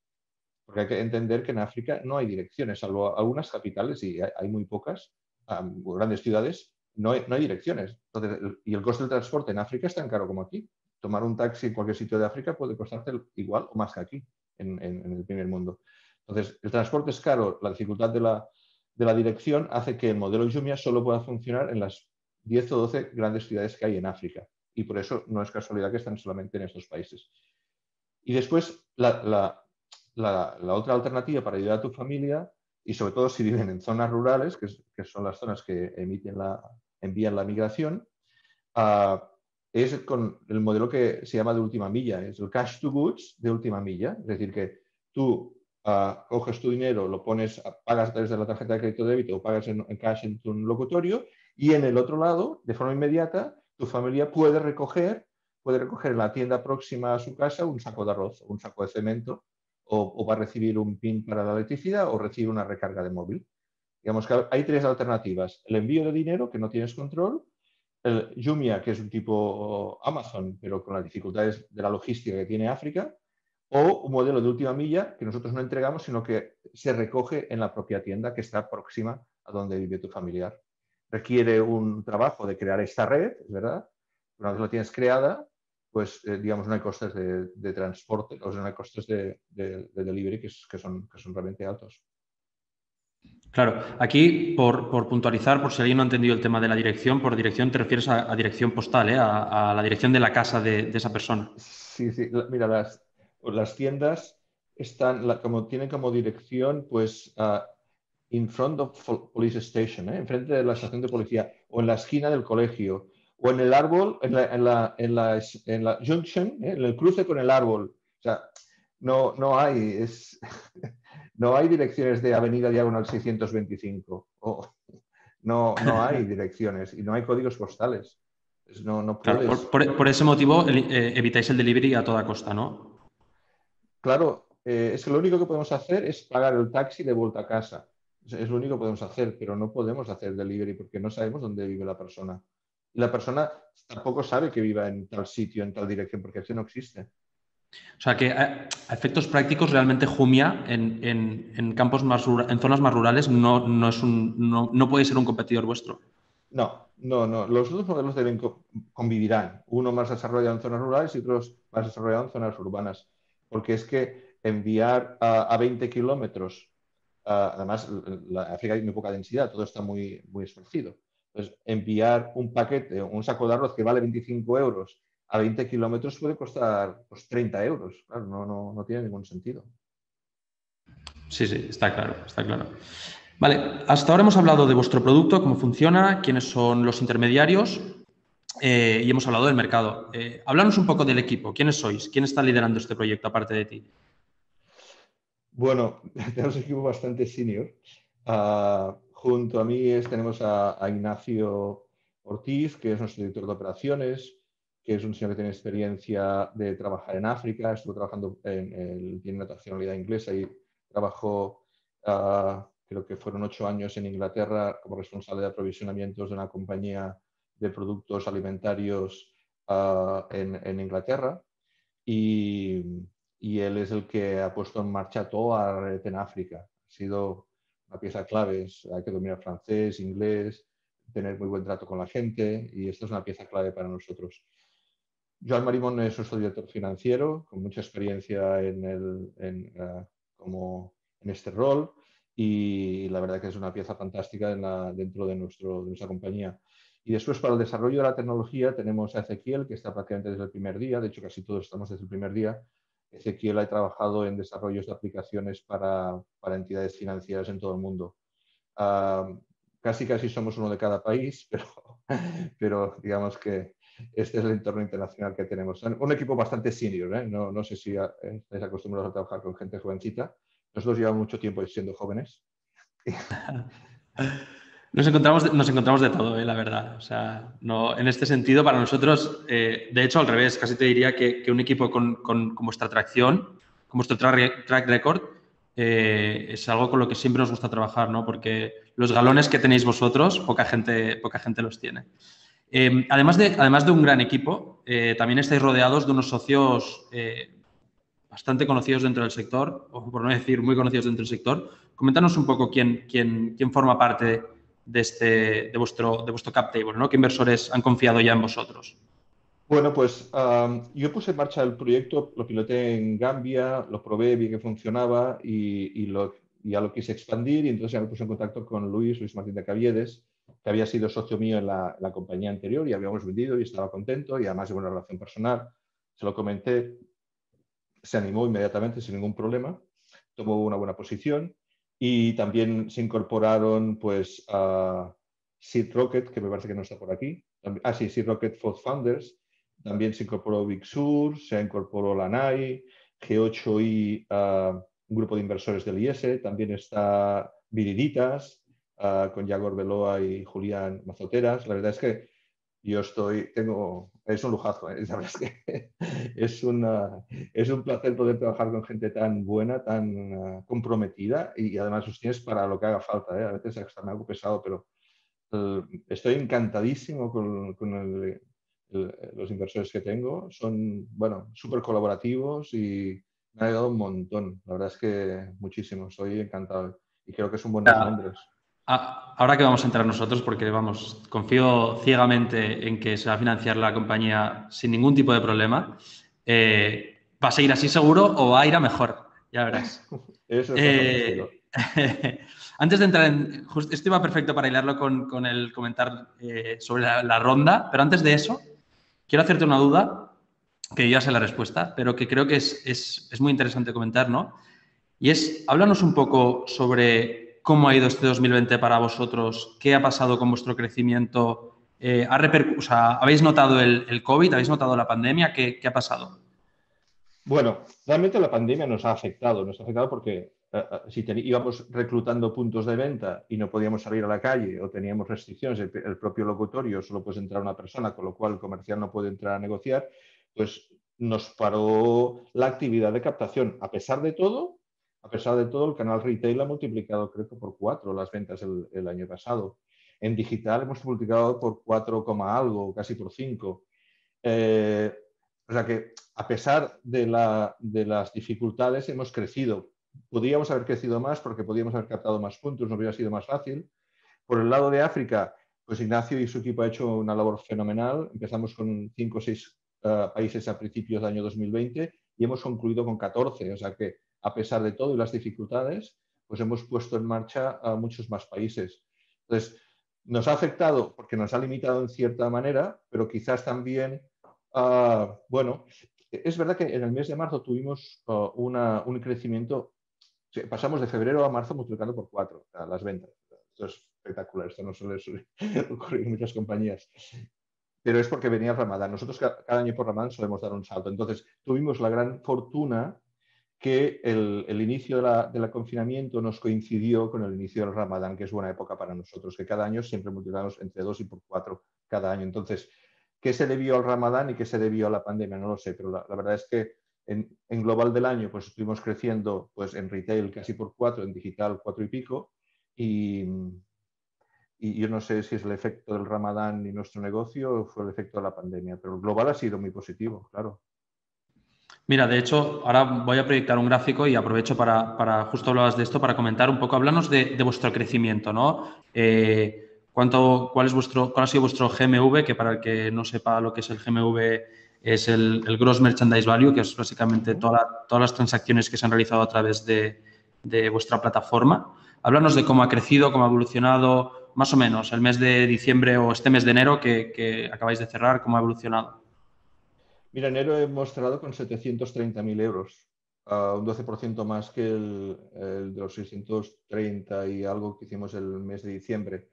Porque hay que entender que en África no hay direcciones, salvo algunas capitales, y hay, muy pocas, grandes ciudades, no hay, no hay direcciones. y el coste del transporte en África es tan caro como aquí. Tomar un taxi en cualquier sitio de África puede costarte igual o más que aquí, en, el primer mundo. Entonces, el transporte es caro, la dificultad de la, de la dirección hace que el modelo Jumia solo pueda funcionar en las 10 o 12 grandes ciudades que hay en África. Y por eso no es casualidad que están solamente en estos países. Y después, la, otra alternativa para ayudar a tu familia, y sobre todo si viven en zonas rurales, que, son las zonas que emiten la, envían la migración, ah, es con el modelo que se llama de última milla, es el cash to goods de última milla. Es decir, que tú ah, coges tu dinero, lo pones, pagas a través de la tarjeta de crédito débito o pagas en, cash en tu locutorio y en el otro lado, de forma inmediata, tu familia puede recoger puede recoger en la tienda próxima a su casa un saco de arroz o un saco de cemento o, va a recibir un PIN para la electricidad o recibe una recarga de móvil. Digamos que hay tres alternativas. El envío de dinero, que no tienes control, el Jumia, que es un tipo Amazon, pero con las dificultades de la logística que tiene África, o un modelo de última milla que nosotros no entregamos, sino que se recoge en la propia tienda que está próxima a donde vive tu familiar. Requiere un trabajo de crear esta red, verdad. Una vez la tienes creada, pues eh, digamos no hay costes de, transporte, o sea, no hay costes de, delivery que, son, que son realmente altos. Claro, aquí por, puntualizar, por si alguien no ha entendido el tema de la dirección, por dirección te refieres a, dirección postal, ¿eh? a, la dirección de la casa de, esa persona. Sí, sí, mira, las, las tiendas están, como, tienen como dirección, pues, in front of police station, ¿eh? enfrente de la estación de policía, o en la esquina del colegio, o en el árbol, en la, en la, en la, en la junction, ¿eh? en el cruce con el árbol. O sea, no, no hay, es, no hay direcciones de Avenida Diagonal 625. no, no hay direcciones y no hay códigos postales. No, no por, ese motivo eh, evitáis el delivery a toda costa, ¿no? Claro, eh, es que lo único que podemos hacer es pagar el taxi de vuelta a casa. Es lo único que podemos hacer, pero no podemos hacer delivery porque no sabemos dónde vive la persona la persona tampoco sabe que viva en tal sitio, en tal dirección, porque eso no existe. O sea que a efectos prácticos realmente Jumia en, campos más en zonas más rurales no, es un, no, puede ser un competidor vuestro. No, no, no. Los dos modelos deben convivirán. Uno más desarrollado en zonas rurales y otro más desarrollado en zonas urbanas. Porque es que enviar a, 20 kilómetros, además la África hay muy poca densidad, todo está muy, muy esparcido. Pues enviar un paquete, un saco de arroz que vale 25 euros a 20 kilómetros puede costar pues, 30 euros. Claro, no, no, no, tiene ningún sentido. Sí, sí, está claro, está claro. Vale, hasta ahora hemos hablado de vuestro producto, cómo funciona, quiénes son los intermediarios eh, y hemos hablado del mercado. Eh, un poco del equipo. ¿Quiénes sois? ¿Quién está liderando este proyecto aparte de ti? Bueno, tenemos un equipo bastante senior. Ah, Junto a mí tenemos a, Ignacio Ortiz, que es nuestro director de operaciones, que es un señor que tiene experiencia de trabajar en África, estuvo trabajando en, el, tiene una nacionalidad inglesa y trabajó, ah, creo que fueron ocho años en Inglaterra como responsable de aprovisionamientos de una compañía de productos alimentarios ah, en, Inglaterra. Y, y, él es el que ha puesto en marcha toda la red en África. Ha sido una pieza clave hay que dominar francés, inglés, tener muy buen trato con la gente y esto es una pieza clave para nosotros. Joan Marimón es nuestro director financiero, con mucha experiencia en, el, en, eh, como en este rol y la verdad que es una pieza fantástica dentro de, nuestro, de nuestra compañía. Y después para el desarrollo de la tecnología tenemos a Ezequiel, que está prácticamente desde el primer día, de hecho casi todos estamos desde el primer día, Ezequiel ha trabajado en desarrollos de aplicaciones para, entidades financieras en todo el mundo. casi casi somos uno de cada país, pero, pero digamos que este es el entorno internacional que tenemos. Un equipo bastante senior, ¿eh? no, no, sé si estáis acostumbrados a trabajar con gente jovencita. Nosotros llevamos mucho tiempo siendo jóvenes. Nos encontramos, nos encontramos de todo, eh, la verdad. O sea, no, en este sentido, para nosotros, eh, de hecho, al revés, casi te diría que, un equipo con, vuestra atracción, con vuestro track record, es algo con lo que siempre nos gusta trabajar, ¿no? Porque los galones que tenéis vosotros, poca gente, poca gente los tiene. Eh, además, de, además de un gran equipo, eh, también estáis rodeados de unos socios bastante conocidos dentro del sector, o por no decir muy conocidos dentro del sector. Coméntanos un poco quién, quién, quién forma parte de, este, de, vuestro, de vuestro cap table, ¿no? ¿Qué inversores han confiado ya en vosotros? Bueno, pues yo puse en marcha el proyecto, lo piloté en Gambia, lo probé, vi que funcionaba y, lo, ya lo quise expandir y entonces ya me puse en contacto con Luis, Luis Martín de Caviedes, que había sido socio mío en la, compañía anterior y habíamos vendido y estaba contento y además de una relación personal. Se lo comenté, se animó inmediatamente sin ningún problema, tomó una buena posición y también se incorporaron pues a Seed Rocket, que me parece que no está por aquí. Ah, sí, Seed Rocket Founders, también se incorporó Big Sur, se incorporó la NAI, G8i, ah, un grupo de inversores del IS, también está Viriditas, ah, con Yagor Beloa y Julián Mazoteras. La verdad es que yo estoy, tengo, es un lujazo, ¿eh? la verdad es que es, una, es un placer poder trabajar con gente tan buena, tan ah, comprometida y, además los tienes para lo que haga falta. ¿eh? A veces hasta me hago pesado, pero eh, estoy encantadísimo con, con el, los inversores que tengo son, bueno, súper colaborativos y me ha ayudado un montón. La verdad es que muchísimo, estoy encantado y creo que son buenos nombres. Ahora que vamos a entrar nosotros, porque vamos, confío ciegamente en que se va a financiar la compañía sin ningún tipo de problema, eh, ¿va a seguir así seguro o va a ir a mejor? Ya verás. Eso eh, Antes de entrar en. esto iba perfecto para hilarlo con, el comentar eh, sobre la, ronda, pero antes de eso, quiero hacerte una duda, que ya sé la respuesta, pero que creo que es, muy interesante comentar, ¿no? Y es, háblanos un poco sobre cómo ha ido este 2020 para vosotros, qué ha pasado con vuestro crecimiento, eh, ¿habéis notado el, COVID, habéis notado la pandemia? ¿Qué, ha pasado? Bueno, realmente la pandemia nos ha afectado, nos ha afectado porque eh, eh, si íbamos reclutando puntos de venta y no podíamos salir a la calle o teníamos restricciones, el, propio locutorio solo puede entrar una persona, con lo cual el comercial no puede entrar a negociar, pues nos paró la actividad de captación. A pesar de todo, a pesar de todo, el canal retail ha multiplicado, creo que por cuatro las ventas el, año pasado. En digital hemos multiplicado por cuatro algo, casi por cinco. Eh, o sea que a pesar de, de las dificultades hemos crecido podríamos haber crecido más porque podíamos haber captado más puntos, no hubiera sido más fácil. Por el lado de África, pues Ignacio y su equipo ha hecho una labor fenomenal. Empezamos con cinco o seis eh, países a principios del año 2020 y hemos concluido con 14. O sea que, a pesar de todo y las dificultades, pues hemos puesto en marcha a muchos más países. Entonces, nos ha afectado porque nos ha limitado en cierta manera, pero quizás también, ah, bueno, es verdad que en el mes de marzo tuvimos ah, un crecimiento pasamos de febrero a marzo multiplicando por cuatro las ventas. Esto es espectacular, esto no suele ocurrir en muchas compañías. Pero es porque venía Ramadán. Nosotros cada año por Ramadán solemos dar un salto. Entonces, tuvimos la gran fortuna que el, inicio del la confinamiento nos coincidió con el inicio del Ramadán, que es buena época para nosotros, que cada año siempre multiplicamos entre dos y por cuatro cada año. Entonces, ¿qué se debió al Ramadán y qué se debió a la pandemia? No lo sé, pero la verdad es que en, global del año, pues estuvimos creciendo pues, en retail casi por cuatro, en digital cuatro y pico. Y, y yo no sé si es el efecto del ramadán y nuestro negocio o fue el efecto de la pandemia, pero el global ha sido muy positivo, claro. Mira, de hecho, ahora voy a proyectar un gráfico y aprovecho para, para justo hablabas de esto, para comentar un poco, hablarnos de, de vuestro crecimiento, ¿no? Eh, ¿cuánto, cuál, es vuestro, ¿Cuál ha sido vuestro GMV? Que para el que no sepa lo que es el GMV, es el, Gross Merchandise Value, que es básicamente todas las transacciones que se han realizado a través de, vuestra plataforma. Háblanos de cómo ha crecido, cómo ha evolucionado, más o menos, el mes de diciembre o este mes de enero que, acabáis de cerrar, cómo ha evolucionado. Mira, enero hemos cerrado con 730.000 euros, un 12% más que el, de los 630 y algo que hicimos el mes de diciembre.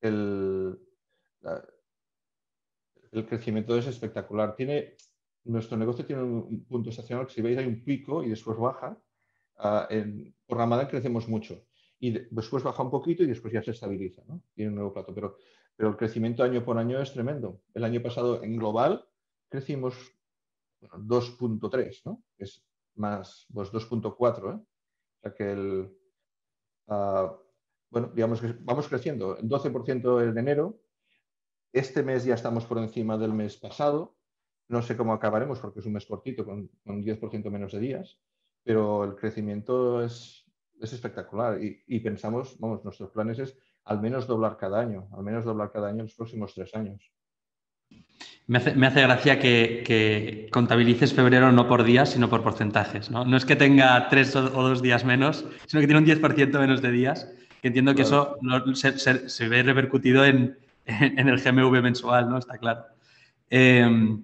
El, crecimiento es espectacular. Nuestro negocio tiene un punto estacional que si veis hay un pico y después baja. Uh, en, por Ramadán crecemos mucho y después baja un poquito y después ya se estabiliza. ¿no? Tiene un nuevo plato, pero el crecimiento año por año es tremendo. El año pasado en global crecimos 2.3, ¿no? es más pues 2.4. ¿eh? O sea que el, ah, bueno, digamos que vamos creciendo. El 12% en enero. Este mes ya estamos por encima del mes pasado. No sé cómo acabaremos porque es un mes cortito con, con 10% menos de días, pero el crecimiento es, es espectacular y, y, pensamos, vamos, nuestros planes es al menos doblar cada año, al menos doblar cada año en los próximos tres años. Me hace, me hace gracia que, que, contabilices febrero no por días, sino por porcentajes. No, no es que tenga tres o, o, dos días menos, sino que tiene un 10% menos de días, que entiendo que eso no, se, se, se, ve repercutido en, en, el GMV mensual, ¿no? Está claro. Eh,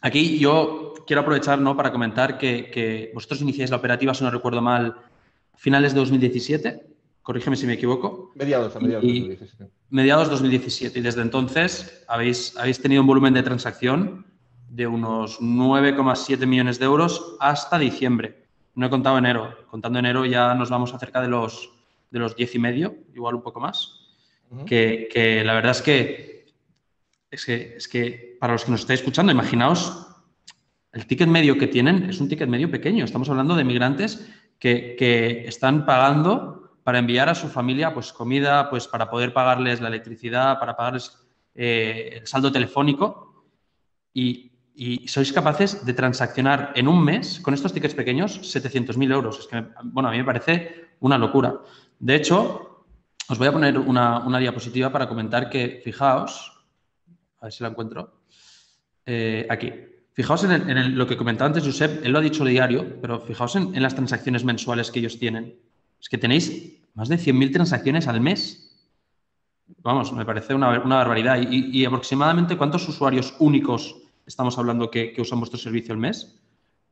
aquí yo quiero aprovechar ¿no? para comentar que, que vosotros iniciáis la operativa, si no recuerdo mal, finales de 2017 corrígeme si me equivoco. Mediados, a mediados de 2017. Mediados 2017. Y desde entonces habéis, habéis tenido un volumen de transacción de unos 9,7 millones de euros hasta diciembre. No he contado enero. Contando enero ya nos vamos acerca de los, de los 10 y medio, igual un poco más. Uh -huh. que, que, la verdad es que, es que, es que para los que nos estáis escuchando, imaginaos el ticket medio que tienen es un ticket medio pequeño. Estamos hablando de migrantes que, que están pagando para enviar a su familia pues, comida, pues, para poder pagarles la electricidad, para pagarles eh, el saldo telefónico. Y, sois capaces de transaccionar en un mes, con estos tickets pequeños, 700.000 euros. Es que, bueno, a mí me parece una locura. De hecho, os voy a poner una, una diapositiva para comentar que, fijaos, a ver si la encuentro, eh, aquí. Fijaos en, lo que comentaba antes Josep, él lo ha dicho diario, pero fijaos en las transacciones mensuales que ellos tienen. Es que tenéis más de 100.000 transacciones al mes. Vamos, me parece una, barbaridad. ¿Y, ¿Y, aproximadamente cuántos usuarios únicos estamos hablando que, usan vuestro servicio al mes?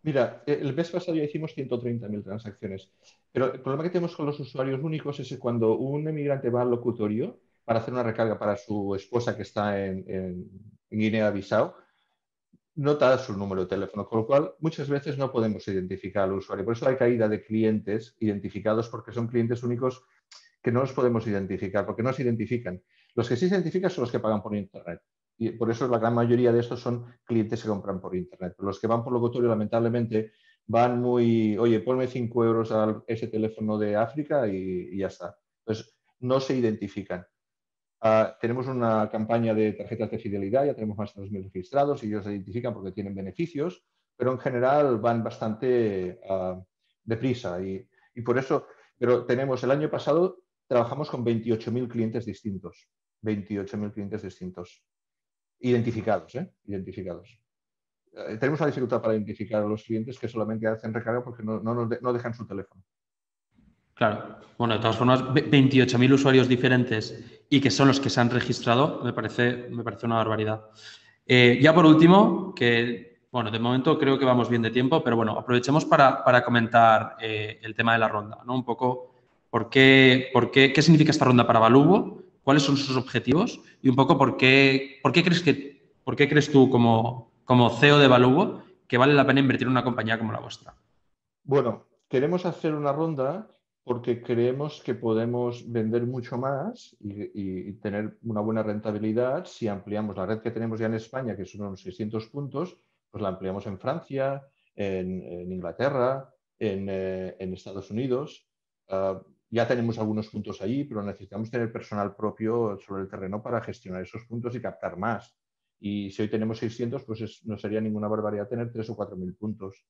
Mira, el mes pasado ya hicimos 130.000 transacciones. Pero el problema que tenemos con los usuarios únicos es que cuando un emigrante va al locutorio para hacer una recarga para su esposa que está en, en, en Guinea-Bissau, no da su número de teléfono, con lo cual muchas veces no podemos identificar al usuario. Por eso hay caída de clientes identificados porque son clientes únicos que no los podemos identificar, porque no se identifican. Los que sí se identifican son los que pagan por Internet. Y por eso la gran mayoría de estos son clientes que compran por Internet. Los que van por locutorio, lamentablemente, van muy, oye, ponme 5 euros a ese teléfono de África y, y ya está. Entonces, no se identifican. Uh, tenemos una campaña de tarjetas de fidelidad, ya tenemos más de 2.000 registrados y ellos se identifican porque tienen beneficios, pero en general van bastante uh, deprisa y, y, por eso, pero tenemos el año pasado, trabajamos con 28.000 clientes distintos, 28.000 clientes distintos, identificados, ¿eh? identificados. Uh, tenemos una dificultad para identificar a los clientes que solamente hacen recarga porque no, no, no dejan su teléfono. Claro. Bueno, de todas formas, 28.000 usuarios diferentes y que son los que se han registrado, me parece, me parece una barbaridad. Eh, ya por último, que, bueno, de momento creo que vamos bien de tiempo, pero bueno, aprovechemos para, para comentar eh, el tema de la ronda, ¿no? Un poco por qué, por qué, qué significa esta ronda para Valugo, cuáles son sus objetivos y un poco por qué, por qué crees que, por qué crees tú como, como CEO de Valugo que vale la pena invertir en una compañía como la vuestra. Bueno, queremos hacer una ronda porque creemos que podemos vender mucho más y, tener una buena rentabilidad si ampliamos la red que tenemos ya en España, que son unos 600 puntos, pues la ampliamos en Francia, en, Inglaterra, en, eh, en, Estados Unidos. Uh, ya tenemos algunos puntos allí, pero necesitamos tener personal propio sobre el terreno para gestionar esos puntos y captar más. Y si hoy tenemos 600, pues es, no sería ninguna barbaridad tener 3 o 4 mil puntos.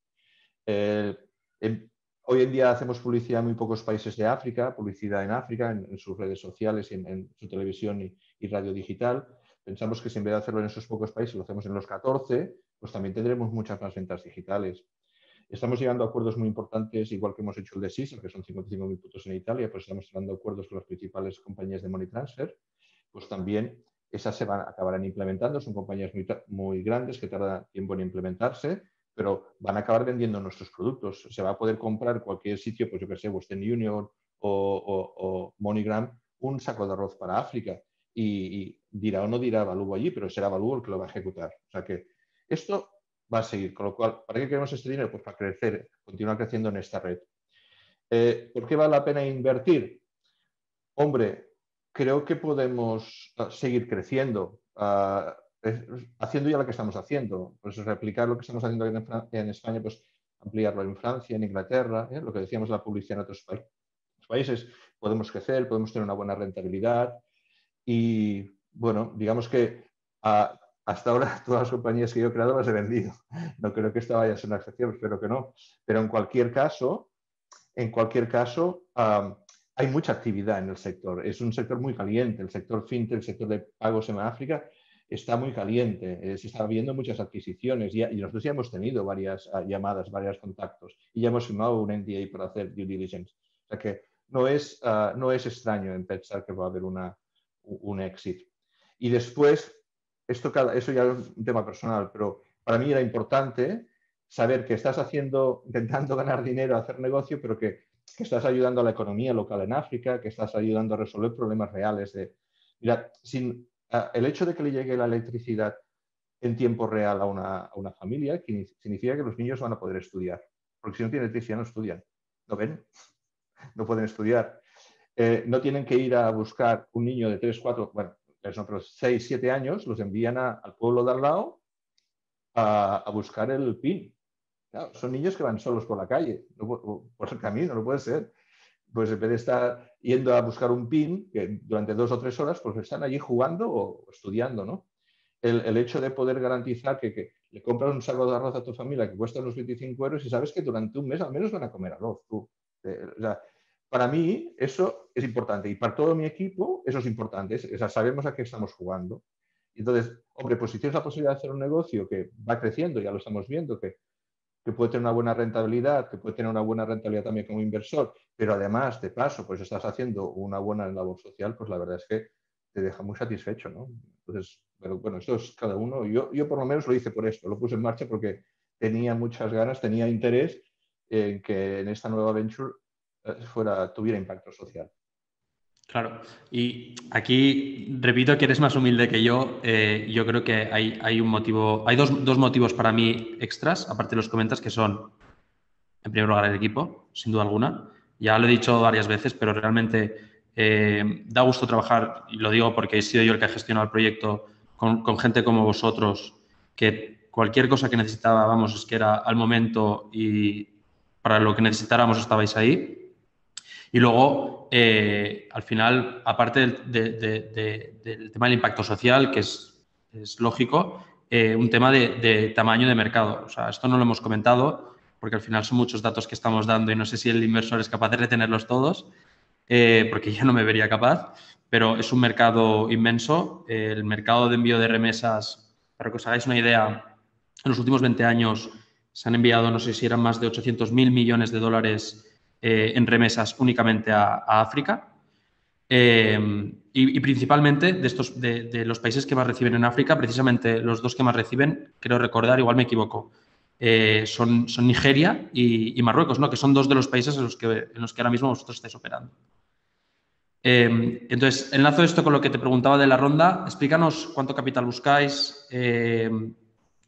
Eh, Hoy en día hacemos publicidad en muy pocos países de África, publicidad en África, en, sus redes sociales en, su televisión y, y, radio digital. Pensamos que si en vez de hacerlo en esos pocos países lo hacemos en los 14, pues también tendremos muchas más ventas digitales. Estamos llegando a acuerdos muy importantes, igual que hemos hecho el de SISA, que son 55.000 puntos en Italia, pues estamos llegando a acuerdos con las principales compañías de money transfer. Pues también esas se van, acabarán implementando, son compañías muy, muy grandes que tardan tiempo en implementarse pero van a acabar vendiendo nuestros productos. Se va a poder comprar cualquier sitio, pues yo que sé, Western Union o, o, MoneyGram, un saco de arroz para África. Y, dirá o no dirá Valuo allí, pero será Valuo el que lo va a ejecutar. O sea que esto va a seguir. Con lo cual, ¿para qué queremos este dinero? Pues para crecer, continuar creciendo en esta red. Eh, ¿Por qué vale la pena invertir? Hombre, creo que podemos uh, seguir creciendo. Uh, haciendo ya lo que estamos haciendo. Por eso replicar lo que estamos haciendo en, en España, pues ampliarlo en Francia, en Inglaterra, ¿eh? lo que decíamos la publicidad en otros países. Podemos crecer, podemos tener una buena rentabilidad y, bueno, digamos que hasta ahora todas las compañías que yo he creado las he vendido. No creo que esta vaya a ser una excepción, espero que no. Pero en cualquier caso, en cualquier caso, hay mucha actividad en el sector. Es un sector muy caliente. El sector fintech, el sector de pagos en África, está muy caliente. Eh, se están viendo muchas adquisiciones y, nosotros ya hemos tenido varias ah, llamadas, varios contactos y ya hemos firmado un NDA para hacer due diligence. O sea que no es, ah, no es extraño en pensar que va a haber una, un exit. Y después, esto eso ya es un tema personal, pero para mí era importante saber que estás haciendo, intentando ganar dinero, hacer negocio, pero que, que estás ayudando a la economía local en África, que estás ayudando a resolver problemas reales de, mira, sin, el hecho de que le llegue la electricidad en tiempo real a una, familia significa que los niños van a poder estudiar, porque si no tienen electricidad no estudian, ¿no ven? No pueden estudiar. Eh, no tienen que ir a buscar un niño de 3, 4, bueno, otros 6, 7 años, los envían al pueblo de al lado a, buscar el PIN. son niños que van solos por la calle, por el camino, no puede ser pues en vez de estar yendo a buscar un pin, que durante dos o tres horas, pues están allí jugando o estudiando, ¿no? El, hecho de poder garantizar que, le compras un saco de arroz a tu familia que cuesta unos 25 euros y sabes que durante un mes al menos van a comer arroz. Tú. Eh, para mí eso es importante y para todo mi equipo eso es importante. sabemos a qué estamos jugando. Entonces, hombre, pues si tienes la posibilidad de hacer un negocio que va creciendo, ya lo estamos viendo, que que puede tener una buena rentabilidad, que puede tener una buena rentabilidad también como inversor, pero además, de paso, pues estás haciendo una buena labor social, pues la verdad es que te deja muy satisfecho, ¿no? Entonces, pero bueno, esto es cada uno. Yo, yo por lo menos lo hice por esto, lo puse en marcha porque tenía muchas ganas, tenía interés en que en esta nueva venture eh, fuera, tuviera impacto social. Claro, y aquí repito que eres más humilde que yo. Eh, yo creo que hay, hay un motivo, hay dos, dos, motivos para mí extras, aparte de los comentas, que son, en primer lugar, el equipo, sin duda alguna. Ya lo he dicho varias veces, pero realmente eh, da gusto trabajar, y lo digo porque he sido yo el que ha gestionado el proyecto con, con gente como vosotros, que cualquier cosa que necesitaba, vamos, es que era al momento y para lo que necesitáramos estabais ahí. Y luego, eh, al final, aparte del, tema del impacto social, que es, lógico, eh, un tema de, tamaño de mercado. O sea, esto no lo hemos comentado porque al final son muchos datos que estamos dando y no sé si el inversor es capaz de retenerlos todos, eh, porque yo no me vería capaz, pero es un mercado inmenso. el mercado de envío de remesas, para que os hagáis una idea, en los últimos 20 años se han enviado, no sé si eran más de 800 mil millones de dólares eh, en remesas únicamente a, África. Eh, y, principalmente de, estos, de, los países que más reciben en África, precisamente los dos que más reciben, creo recordar, igual me equivoco, eh, son, son, Nigeria y, Marruecos, ¿no? que son dos de los países en los que, en los que ahora mismo vosotros estáis operando. entonces, enlazo esto con lo que te preguntaba de la ronda. Explícanos cuánto capital buscáis,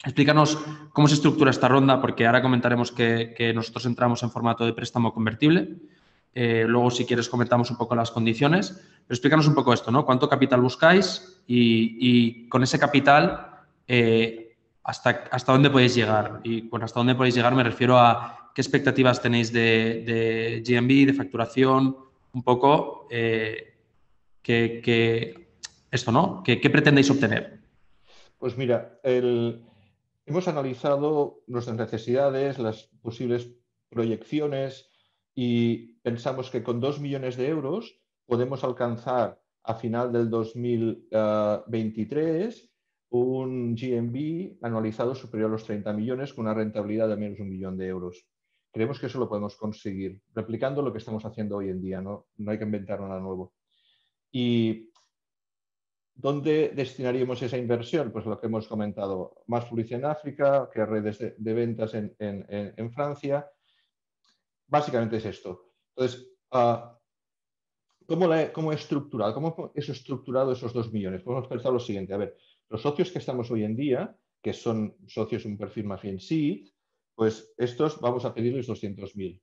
Explícanos cómo se estructura esta ronda, porque ahora comentaremos que, nosotros entramos en formato de préstamo convertible. Eh, luego, si quieres, comentamos un poco las condiciones. Pero explícanos un poco esto, ¿no? ¿Cuánto capital buscáis? Y, con ese capital, eh, hasta, ¿hasta dónde podéis llegar? Y bueno, hasta dónde podéis llegar me refiero a qué expectativas tenéis de, de de facturación, un poco eh, que, esto, ¿no? ¿Qué, ¿Qué pretendéis obtener? Pues mira, el, Hemos analizado nuestras necesidades, las posibles proyecciones y pensamos que con 2 millones de euros podemos alcanzar a final del 2023 un GMB anualizado superior a los 30 millones con una rentabilidad de menos de un millón de euros. Creemos que eso lo podemos conseguir replicando lo que estamos haciendo hoy en día, no, no hay que inventar nada nuevo. Y ¿Dónde destinaríamos esa inversión? Pues lo que hemos comentado, más publicidad en África, que redes de, ventas en, Francia. Básicamente es esto. Entonces, uh, ¿cómo, he estructurado? ¿Cómo es estructurado esos dos millones? Podemos pensar lo siguiente. A ver, los socios que estamos hoy en día, que son socios un perfil más bien SEED, pues estos vamos a pedirles 200.000.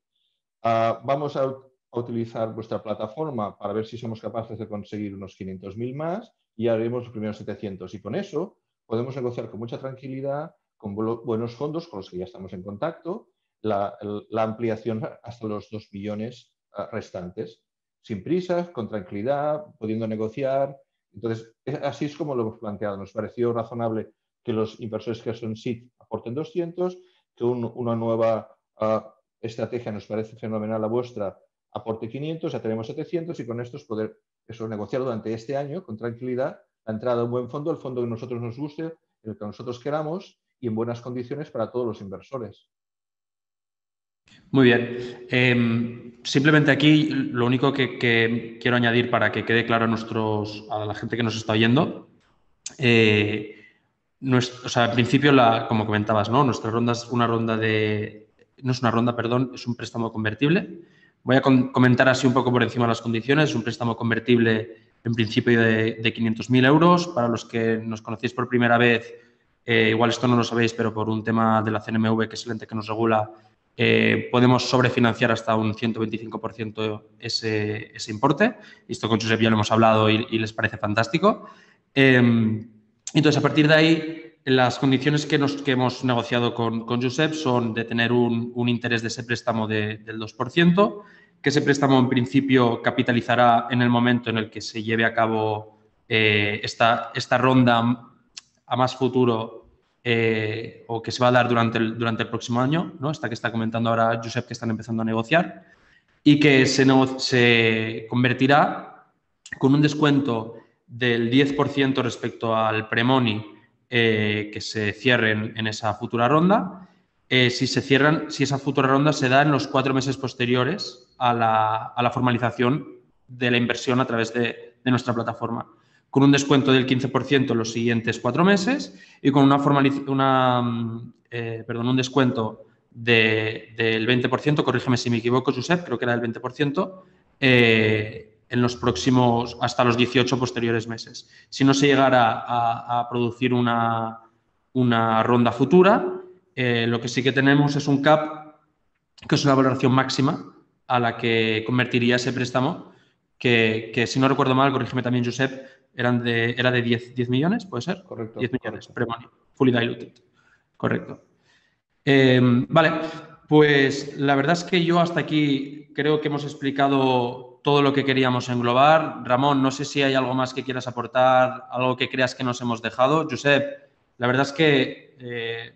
Uh, vamos a, a, utilizar vuestra plataforma para ver si somos capaces de conseguir unos 500.000 más y haremos los primeros 700. Y con eso podemos negociar con mucha tranquilidad, con buenos fondos con los que ya estamos en contacto, la, ampliación hasta los 2 millones ah, restantes, sin prisas, con tranquilidad, pudiendo negociar. Entonces, así es como lo hemos planteado. Nos pareció razonable que los inversores que son SIT aporten 200, que una nueva ah, estrategia nos parece fenomenal la vuestra, aporte 500, ya tenemos 700 y con esto es poder eso, negociar durante este año con tranquilidad la entrada de un buen fondo, el fondo que nosotros nos guste, el que nosotros queramos y en buenas condiciones para todos los inversores. Muy bien. Em, simplemente aquí lo único que, quiero añadir para que quede claro a, nuestros, a la gente que nos está oyendo. Eh, o sea, al principio, la, como comentabas, ¿no? Nuestra ronda es una ronda de. No es una ronda, perdón, es un préstamo convertible. Voy a comentar así un poco por encima las condiciones. Es un préstamo convertible en principio de, de 500.000 euros. Para los que nos conocéis por primera vez, eh, igual esto no lo sabéis, pero por un tema de la CNMV, que es el ente que nos regula, eh, podemos sobrefinanciar hasta un 125% ese, ese importe. Esto con Josep ya lo hemos hablado y, les parece fantástico. Em, entonces, a partir de ahí, las condiciones que, nos, que hemos negociado con, con, Josep son de tener un, un interés de ese préstamo del 2%, que ese préstamo en principio capitalizará en el momento en el que se lleve a cabo eh, esta, esta ronda a más futuro eh, o que se va a dar durante el, durante el próximo año, ¿no? esta que está comentando ahora Josep que están empezando a negociar, y que se, se convertirá con un descuento del 10% respecto al premoni eh, que se cierren en esa futura ronda, eh, si se cierran, si esa futura ronda se da en los cuatro meses posteriores a la, formalización de la inversión a través de, nuestra plataforma, con un descuento del 15% en los siguientes cuatro meses y con una, una mm, eh, un descuento del 20%, corrígeme si me equivoco, Josep, creo que era del 20%, en los próximos, hasta los 18 posteriores meses. Si no se llegara a, producir una, ronda futura, eh, lo que sí que tenemos es un CAP, que es una valoración máxima a la que convertiría ese préstamo, que, si no recuerdo mal, corrígeme también, Josep, eran de, era de 10, 10 millones, ¿puede ser? Correcto. 10 millones, fully diluted. Correcto. Eh, vale, pues la verdad es que yo hasta aquí creo que hemos explicado todo lo que queríamos englobar. Ramón, no sé si hay algo más que quieras aportar, algo que creas que nos hemos dejado. Josep, la verdad es que eh,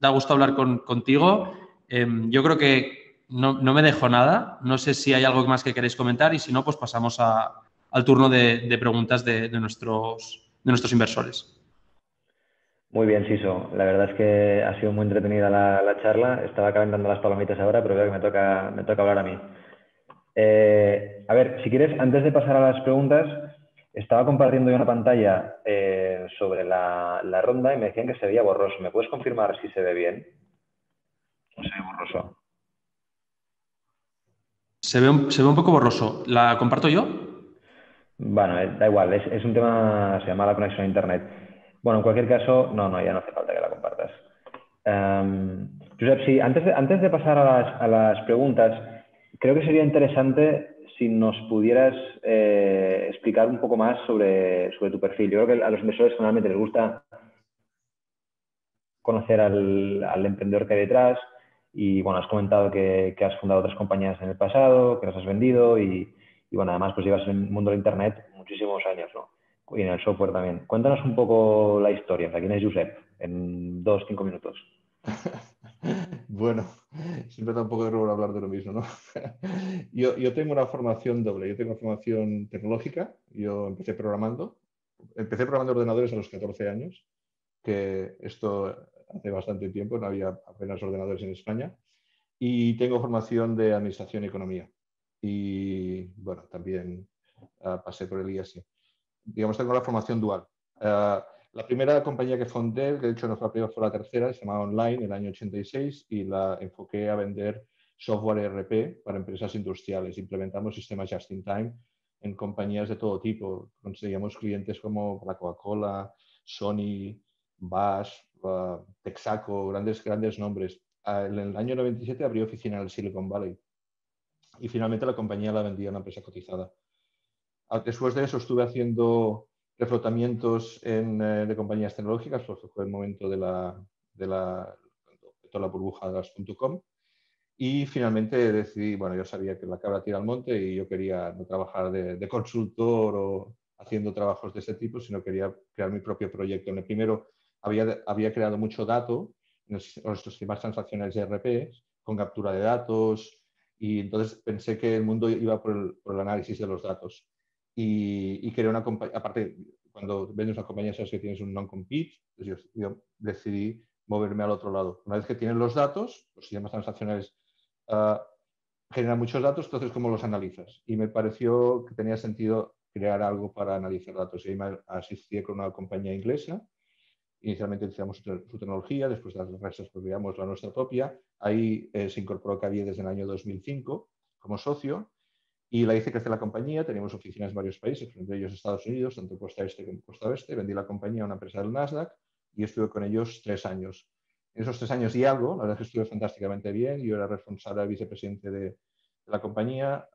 da gusto hablar contigo. Em, yo creo que no, me dejo nada. No sé si hay algo más que queréis comentar y si no, pues pasamos al turno de, preguntas de, nuestros, inversores. Muy bien, Siso. La verdad es que ha sido muy entretenida la, charla. Estaba calentando las palomitas ahora, pero veo que me toca, me toca hablar a mí. Eh, a ver, si quieres, antes de pasar a las preguntas, estaba compartiendo yo una pantalla eh, sobre la, ronda y me decían que se veía borroso. ¿Me puedes confirmar si se ve bien? ¿O se ve borroso? Se ve un, se ve un poco borroso. ¿La comparto yo? Bueno, eh, da igual, es, un tema, se llama la conexión a Internet. Bueno, en cualquier caso, no, no, ya no hace falta que la compartas. Um, Josep, sí, antes de, antes de pasar a las, a las preguntas, creo que sería interesante si nos pudieras eh, explicar un poco más sobre, tu perfil. Yo creo que a los inversores generalmente les gusta conocer al, emprendedor que hay detrás y bueno, has comentado que, has fundado otras compañías en el pasado, que las has vendido y, bueno, además pues llevas en el mundo del Internet muchísimos años, ¿no? Y en el software también. Cuéntanos un poco la historia. ¿Quién es Josep? En dos, cinco minutos. Bueno, siempre da un poco de error hablar de lo mismo, ¿no? yo, tengo una formación doble. Yo tengo formación tecnológica. Yo empecé programando. Empecé programando ordenadores a los 14 años, que esto hace bastante tiempo, no había apenas ordenadores en España. Y tengo formación de administración y economía. Y bueno, también ah, pasé por el IASI. Digamos, tengo la formación dual. Ah, la primera compañía que fundé, de hecho no fue la primera, fue la tercera, se llamaba Online en el año 86 y la enfoqué a vender software ERP para empresas industriales. Implementamos sistemas just in time en compañías de todo tipo. Conseguíamos clientes como la Coca-Cola, Sony, Bash, uh, Texaco, grandes, grandes nombres. En el año 97 abrió oficina en el Silicon Valley y finalmente la compañía la vendía a una empresa cotizada. Después de eso estuve haciendo reflotamientos en, eh, de compañías tecnológicas, porque fue el momento de la, de la, la burbuja de las .com. Y finalmente decidí, bueno, yo sabía que la cabra tira al monte y yo quería no trabajar de, consultor o haciendo trabajos de ese tipo, sino quería crear mi propio proyecto. En el primero había, había creado mucho dato en nuestros sistemas transaccionales de RP con captura de datos y entonces pensé que el mundo iba por el, por el análisis de los datos. Y, y creé una compañía, aparte, cuando vendes una compañía sabes que tienes un non-compete, pues yo, decidí moverme al otro lado. Una vez que tienes los datos, los sistemas transaccionales uh, generan muchos datos, entonces ¿cómo los analizas? Y me pareció que tenía sentido crear algo para analizar datos. Y ahí me asistí con una compañía inglesa. Inicialmente utilizamos su, tecnología, después de las desarrollamos la nuestra propia. Ahí eh, se incorporó Cavier desde el año 2005 como socio y la hice crecer la compañía. Teníamos oficinas en varios países, entre ellos Estados Unidos, tanto costa este como costa oeste. Vendí la compañía a una empresa del Nasdaq y estuve con ellos tres años. En esos tres años y algo, la verdad es que estuve fantásticamente bien. Yo era responsable vicepresidente de, la compañía.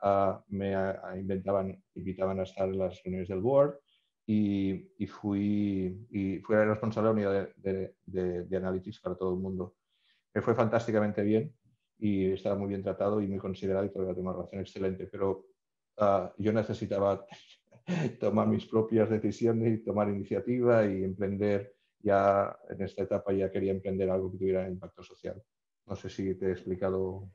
me inventaban, invitaban a estar en las reuniones del board y, fui, y fui responsable de la unidad de, de, de, para todo el mundo. Me fue fantásticamente bien y estaba muy bien tratado y muy considerado y todavía tengo una relación excelente, pero ah, yo necesitaba tomar mis propias decisiones y tomar iniciativa y emprender ya en esta etapa ya quería emprender algo que tuviera impacto social. No sé si te he explicado.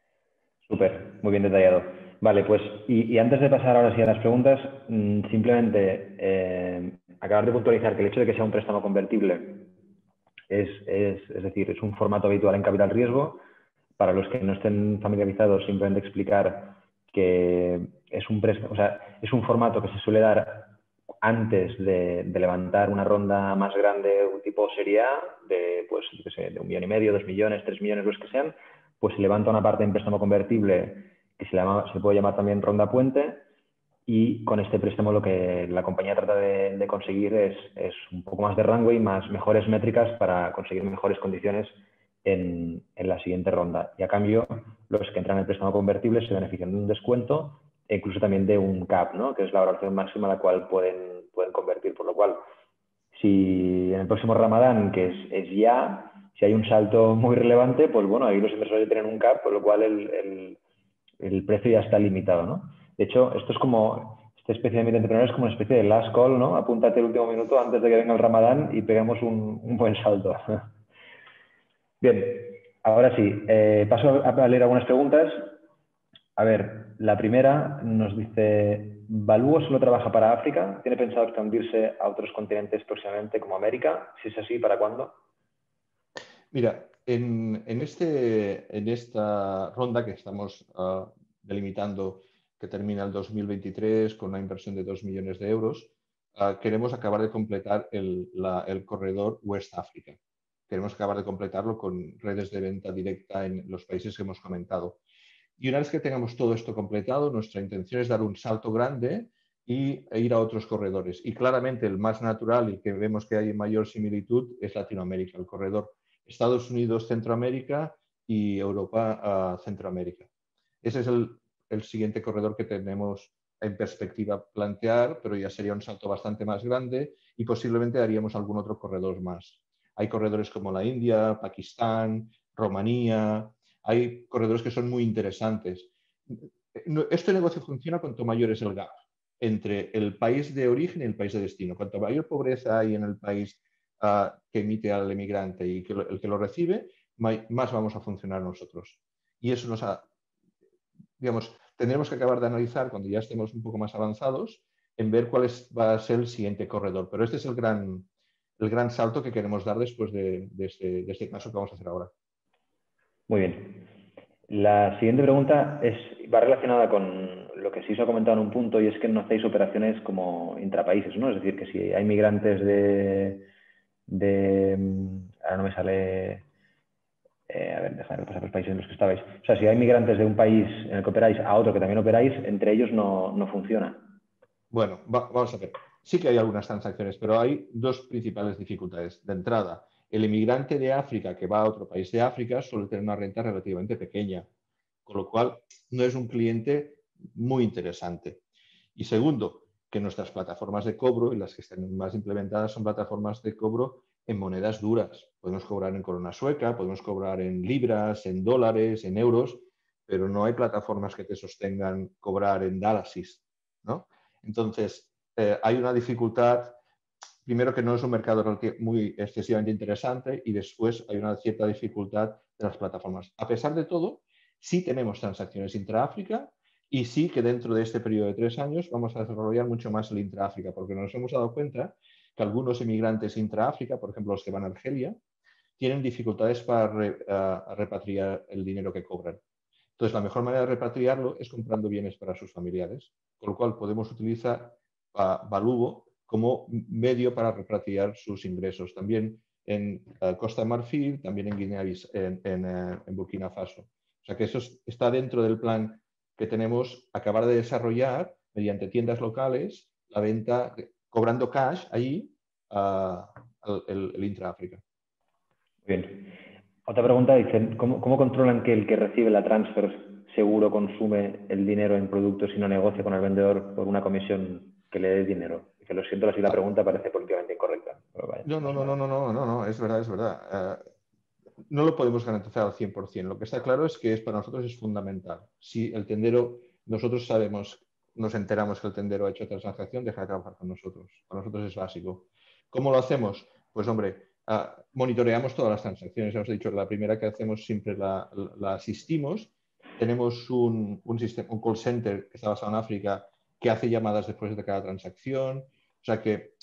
Súper, muy bien detallado. Vale, pues y, antes de pasar ahora sí a las preguntas, mm, simplemente eh, acabar de puntualizar que el hecho de que sea un préstamo convertible es, es, es decir, es un formato habitual en capital riesgo. Para los que no estén familiarizados, simplemente explicar que es un, o sea, es un formato que se suele dar antes de, levantar una ronda más grande, un tipo Serie A, de, pues, de un millón y medio, dos millones, tres millones, los que sean, pues se levanta una parte en préstamo convertible que se, se puede llamar también ronda puente y con este préstamo lo que la compañía trata de, conseguir es, es, un poco más de runway, más mejores métricas para conseguir mejores condiciones en, en, la siguiente ronda. Y a cambio, los que entran en el préstamo convertible se benefician de un descuento e incluso también de un cap, ¿no? que es la valoración máxima a la cual pueden, pueden convertir. Por lo cual, si en el próximo Ramadán, que es, es ya, si hay un salto muy relevante, pues bueno, ahí los inversores tienen un cap, por lo cual el, el, el precio ya está limitado. ¿no? De hecho, esto es como, esta especie de entrepreneur es como una especie de last call, ¿no? Apúntate el último minuto antes de que venga el Ramadán y pegamos un, un buen salto. Bien, ahora sí, eh, paso a leer algunas preguntas. A ver, la primera nos dice, ¿Valúo solo trabaja para África? ¿Tiene pensado expandirse a otros continentes próximamente como América? Si es así, ¿para cuándo? Mira, en, este, en esta ronda que estamos ah, delimitando, que termina el 2023 con una inversión de 2 millones de euros, ah, queremos acabar de completar el, el corredor West África. Queremos acabar de completarlo con redes de venta directa en los países que hemos comentado. Y una vez que tengamos todo esto completado, nuestra intención es dar un salto grande y, e ir a otros corredores. Y claramente el más natural y que vemos que hay mayor similitud es Latinoamérica, el corredor Estados Unidos, Centroamérica y Europa, Centroamérica. Ese es el, el siguiente corredor que tenemos en perspectiva plantear, pero ya sería un salto bastante más grande y posiblemente haríamos algún otro corredor más. Hay corredores como la India, Pakistán, Rumanía, hay corredores que son muy interesantes. Este negocio funciona cuanto mayor es el gap entre el país de origen y el país de destino. Cuanto mayor pobreza hay en el país ah, que emite al emigrante y que el que lo recibe, más vamos a funcionar nosotros. Y eso nos ha, digamos, tendremos que acabar de analizar cuando ya estemos un poco más avanzados en ver cuál va a ser el siguiente corredor. Pero este es el gran, el gran salto que queremos dar después de, este, de este caso que vamos a hacer ahora. Muy bien. La siguiente pregunta es, va relacionada con lo que sí se ha comentado en un punto y es que no hacéis operaciones como intrapaíses, ¿no? Es decir, que si hay migrantes de... de ahora no me sale... Eh, a ver, déjame pasar los países en los que estabais. O sea, si hay migrantes de un país en el que operáis a otro que también operáis, entre ellos no, no funciona. Bueno, vamos a ver. Sí que hay algunas transacciones, pero hay dos principales dificultades. De entrada, el inmigrante de África que va a otro país de África suele tener una renta relativamente pequeña, con lo cual no es un cliente muy interesante. Y segundo, que nuestras plataformas de cobro y las que están más implementadas son plataformas de cobro en monedas duras. Podemos cobrar en corona sueca, podemos cobrar en libras, en dólares, en euros, pero no hay plataformas que te sostengan cobrar en Dallas, ¿no? Entonces, eh, hay una dificultad, primero que no es un mercado muy excesivamente interesante y después hay una cierta dificultad de las plataformas. A pesar de todo, sí tenemos transacciones intra-África y sí que dentro de este periodo de tres años vamos a desarrollar mucho más el intra-África, porque nos hemos dado cuenta que algunos emigrantes intra-África, por ejemplo los que van a Argelia, tienen dificultades para repatriar el dinero que cobran. Entonces, la mejor manera de repatriarlo es comprando bienes para sus familiares, con lo cual podemos utilizar a Balubo como medio para repatriar sus ingresos. También en eh, Costa de Marfil, también en Guinea, en, eh, en Burkina Faso. O sea que eso está dentro del plan que tenemos acabar de desarrollar mediante tiendas locales la venta, cobrando cash ahí el, el intra-África. Bien. Otra pregunta dice, ¿cómo, controlan que el que recibe la transfer seguro consume el dinero en productos y no negocia con el vendedor por una comisión que le dé dinero? Que lo siento, así la pregunta parece políticamente incorrecta. No, no, no, no, no, no, no, no, es verdad, es verdad. Eh, no lo podemos garantizar al 100%. Lo que está claro es que es, para nosotros es fundamental. Si el tendero, nosotros sabemos, nos enteramos que el tendero ha hecho transacción, deja de trabajar con nosotros. Para nosotros es básico. ¿Cómo lo hacemos? Pues hombre, ah, monitoreamos todas las transacciones. Hemos dicho, la primera que hacemos siempre la, asistimos. Tenemos un, un, sistema, un call center que está basado en África que hace llamadas después de cada transacción. O sea que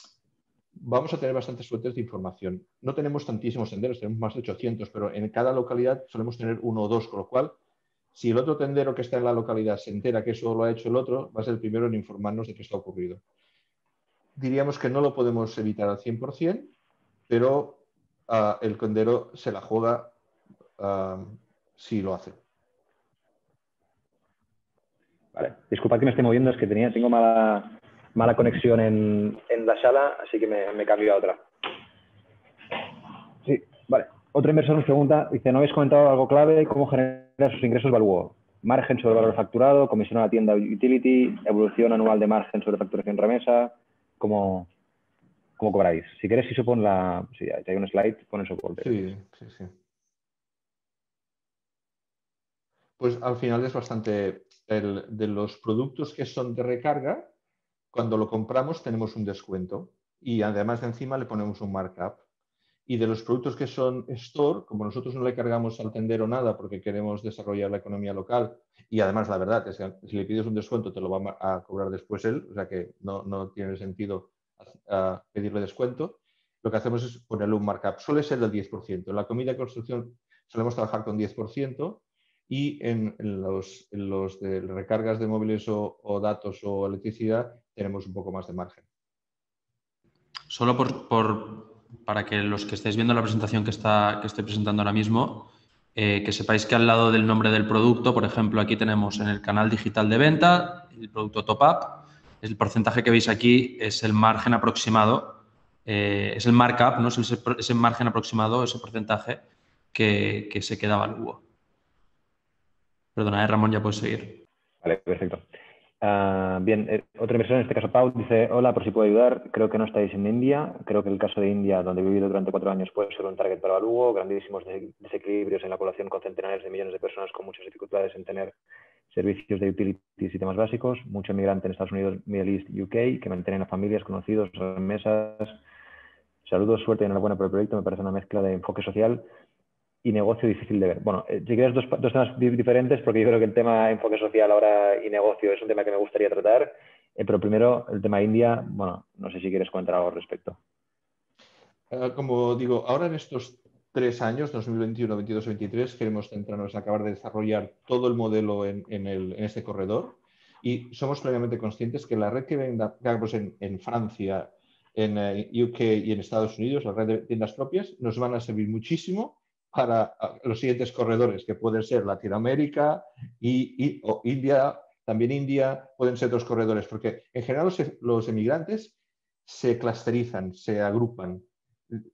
vamos a tener bastantes fuentes de información. No tenemos tantísimos tenderos, tenemos más de 800, pero en cada localidad solemos tener uno o dos, con lo cual, si el otro tendero que está en la localidad se entera que eso lo ha hecho el otro, va a ser el primero en informarnos de que está ocurrido. Diríamos que no lo podemos evitar al 100%, pero ah, el tendero se la juega uh, si lo hace. Vale, disculpa que me esté moviendo, es que tenía, tengo mala, mala conexión en, la sala, así que me, me cambio a otra. Sí, vale. Otro inversor nos pregunta, dice, ¿no habéis comentado algo clave? ¿Cómo generar sus ingresos Valúo? Margen sobre valor facturado, comisión a la tienda utility, evolución anual de margen sobre facturación remesa, ¿cómo, cómo cobráis? Si quieres, si supone la... Si hay un slide, pon el soporte. Sí, sí, sí. Pues al final es bastante... El, de los productos que son de recarga, cuando lo compramos tenemos un descuento y además de encima le ponemos un markup. Y de los productos que son store, como nosotros no le cargamos al tendero nada porque queremos desarrollar la economía local y además la verdad es que si le pides un descuento te lo va a cobrar después él, o sea que no, no tiene sentido pedirle descuento, lo que hacemos es ponerle un markup. Suele ser del 10%. En la comida de construcción solemos trabajar con 10% y en, los, los de recargas de móviles o, datos o electricidad tenemos un poco más de margen. Solo por, para que los que estéis viendo la presentación que, está, que estoy presentando ahora mismo, eh, que sepáis que al lado del nombre del producto, por ejemplo, aquí tenemos en el canal digital de venta el producto Top Up. El porcentaje que veis aquí es el margen aproximado, eh, es el markup, ¿no? es ese, margen aproximado, ese porcentaje que, se queda valuo. Perdona, ¿eh, Ramón, ya puedes seguir. Vale, perfecto. Ah, bien, eh, otra inversión, en este caso Pau, dice, hola, por si puedo ayudar, creo que no estáis en India, creo que el caso de India, donde he vivido durante cuatro años, puede ser un target para Lugo, grandísimos desequilibrios en la población con centenares de millones de personas con muchas dificultades en tener servicios de utilities y temas básicos, mucho inmigrante en Estados Unidos, Middle East, UK, que mantienen a familias, conocidos, remesas. Saludos, suerte y enhorabuena por el proyecto, me parece una mezcla de enfoque social y negocio difícil de ver. Bueno, eh, si quieres dos, dos, temas diferentes, porque yo creo que el tema enfoque social ahora y negocio es un tema que me gustaría tratar, eh, pero primero el tema India, bueno, no sé si quieres comentar algo al respecto. Eh, como digo, ahora en estos tres años, 2021, 2022 2023, queremos centrarnos en acabar de desarrollar todo el modelo en, en, el, en este corredor y somos plenamente conscientes que la red que vendamos en, en Francia, en UK y en Estados Unidos, la red de tiendas propias, nos van a servir muchísimo para los siguientes corredores, que pueden ser Latinoamérica y, o India, también India, pueden ser otros corredores, porque en general los, emigrantes se clusterizan, se agrupan.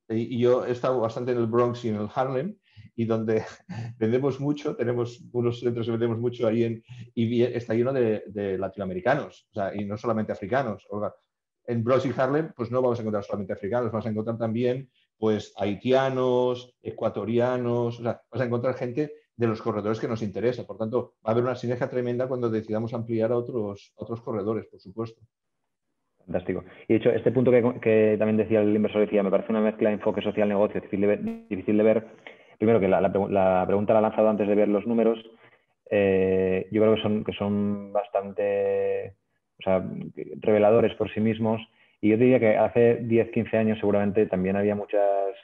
Y yo he estado bastante en el Bronx y en el Harlem, y donde vendemos mucho, tenemos unos centros que vendemos mucho ahí en, y está lleno de, latinoamericanos, y no solamente africanos. En Bronx y Harlem, pues no vamos a encontrar solamente africanos, vamos a encontrar también pues haitianos, ecuatorianos, o sea, vas a encontrar gente de los corredores que nos interesa. Por tanto, va a haber una sinergia tremenda cuando decidamos ampliar a otros, otros corredores, por supuesto. Fantástico. Y de hecho, este punto que, también decía el inversor, decía, me parece una mezcla de enfoque social-negocio difícil, de difícil de ver. Primero, que la, pregunta la ha lanzado antes de ver los números. Eh, yo creo que son, que son bastante reveladores por sí mismos. Y yo diría que hace 10, 15 años seguramente también había muchas,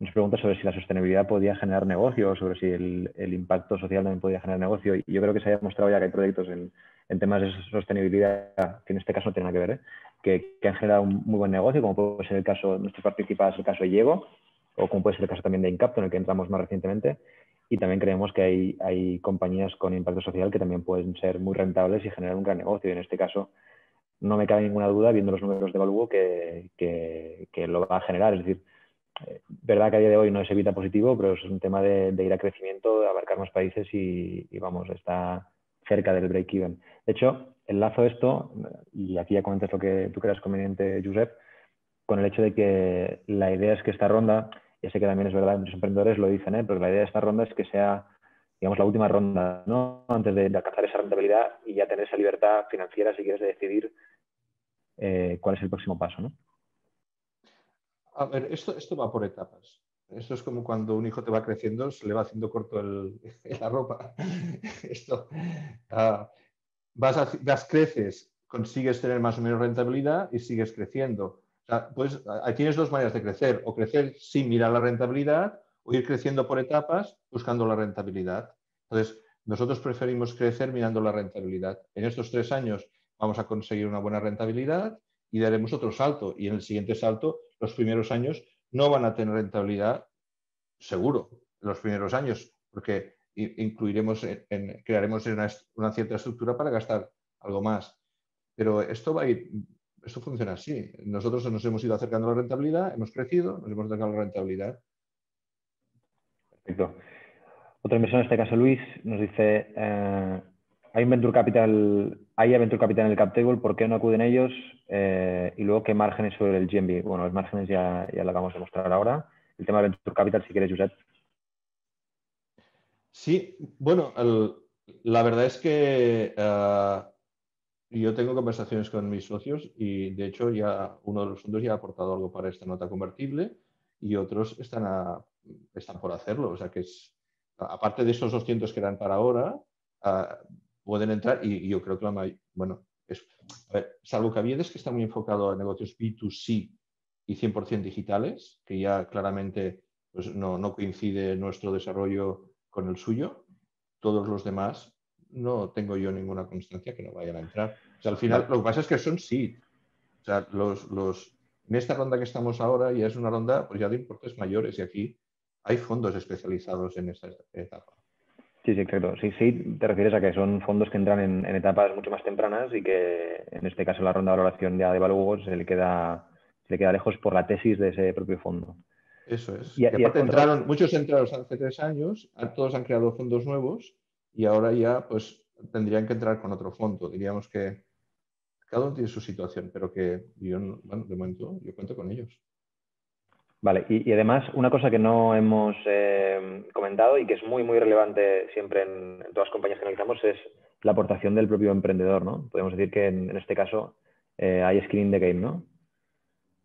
muchas preguntas sobre si la sostenibilidad podía generar negocio, sobre si el, el, impacto social también podía generar negocio. Y yo creo que se ha demostrado ya que hay proyectos en, en temas de sostenibilidad, que en este caso no tiene nada que ver, ¿eh? que, que, han generado un muy buen negocio, como puede ser el caso nuestros participantes, el caso de Llego, o como puede ser el caso también de Incapto, en el que entramos más recientemente. Y también creemos que hay, hay compañías con impacto social que también pueden ser muy rentables y generar un gran negocio. Y en este caso, no me cabe ninguna duda, viendo los números de Valuo, que, que, lo va a generar. Es decir, eh, verdad que a día de hoy no es evita positivo, pero es un tema de, ir a crecimiento, de abarcar más países y, y vamos, está cerca del break-even. De hecho, enlazo esto, y aquí ya comentas lo que tú creas conveniente, Josep, con el hecho de que la idea es que esta ronda, ya sé que también es verdad, muchos emprendedores lo dicen, ¿eh? pero la idea de esta ronda es que sea, digamos, la última ronda, ¿no? Antes de, alcanzar esa rentabilidad y ya tener esa libertad financiera, si quieres, de decidir eh, cuál es el próximo paso, ¿no? A ver, esto, esto va por etapas. Esto es como cuando un hijo te va creciendo, se le va haciendo corto la ropa. Esto, uh, vas, creces, consigues tener más o menos rentabilidad y sigues creciendo. pues tienes dos maneras de crecer, o crecer sin mirar la rentabilidad o ir creciendo por etapas buscando la rentabilidad. Entonces, nosotros preferimos crecer mirando la rentabilidad. En estos tres años vamos a conseguir una buena rentabilidad y daremos otro salto. Y en el siguiente salto, los primeros años no van a tener rentabilidad seguro, los primeros años, porque incluiremos, en, crearemos una, cierta estructura para gastar algo más. Pero esto va a ir, esto funciona así. Nosotros nos hemos ido acercando a la rentabilidad, hemos crecido, nos hemos acercado a la rentabilidad. Perfecto. Otra inversión, en este caso Luis, nos dice, eh, hay Venture Capital, hay Venture Capital en el cap table, ¿por qué no acuden ellos? Eh, y luego, ¿qué márgenes sobre el GMB? Bueno, los márgenes ya, ya lo vamos a mostrar ahora. El tema de Venture Capital, si quieres, Josep. Sí, bueno, la verdad es que eh, yo tengo conversaciones con mis socios y de hecho ya uno de los fondos ya ha aportado algo para esta nota convertible y otros están, están por hacerlo. O sea que es, aparte de esos 200 que eran para ahora, eh, pueden entrar y, yo creo que la bueno, es, a ver, salvo que es que está muy enfocado a negocios B2C y 100% digitales, que ya claramente pues, no, no coincide nuestro desarrollo con el suyo, todos los demás no tengo yo ninguna constancia que no vayan a entrar. O sea, al final, lo que pasa es que son sí. O sea, los, los, en esta ronda que estamos ahora ya es una ronda pues ya de importes mayores y aquí hay fondos especializados en esta etapa. Sí, sí, exacto. Sí, sí, te refieres a que son fondos que entran en, etapas mucho más tempranas y que en este caso la ronda de valoración ya de Valugos se le queda, se le queda lejos por la tesis de ese propio fondo. Eso es. Y, aparte entraron, muchos entraron hace tres años, todos han creado fondos nuevos y ahora ya pues tendrían que entrar con otro fondo. Diríamos que cada uno tiene su situación, pero que yo, bueno, de momento yo cuento con ellos. Vale, y, además una cosa que no hemos eh, comentado y que es muy, muy relevante siempre en, todas las compañías que analizamos es la aportación del propio emprendedor, ¿no? Podemos decir que en, este caso eh, hay skin in the game, ¿no?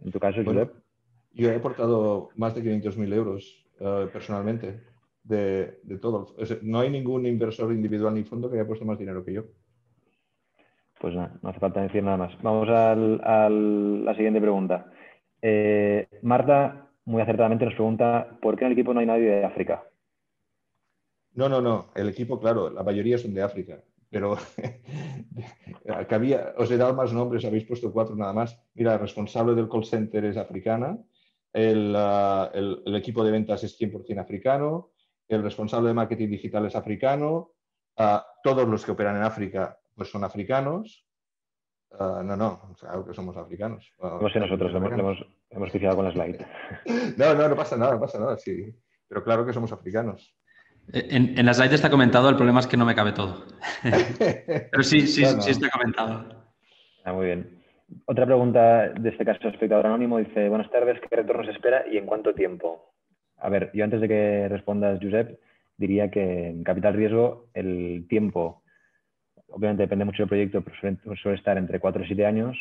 En tu caso, Josep. Yo he aportado más de 500.000 euros eh, personalmente de, todo. no hay ningún inversor individual ni fondo que haya puesto más dinero que yo. Pues nada, no hace falta decir nada más. Vamos a la siguiente pregunta. Eh, Marta, muy acertadamente, nos pregunta ¿por qué en el equipo no hay nadie de África? No, no, no. El equipo, claro, la mayoría son de África. Pero os he dado más nombres, habéis puesto cuatro nada más. Mira, el responsable del call center es africana, Ah, el, equipo de ventas es 100% africano, el responsable de marketing digital es africano, ah, todos los que operan en África pues son africanos. Ah, no, no, claro que somos africanos. No sé nosotros, hemos, hemos, hemos con la slide. no, no, no pasa nada, no pasa nada, sí. Pero claro que somos africanos. En, en la slide está comentado, el problema es que no me cabe todo. Pero sí, sí, sí está comentado. muy bien. Otra pregunta de este caso, espectador anónimo, dice, buenas tardes, ¿qué retorno se espera y en cuánto tiempo? A ver, yo antes de que respondas, Josep, diría que en capital riesgo el tiempo, obviamente depende mucho del proyecto, pero suele, estar entre 4 y 7 años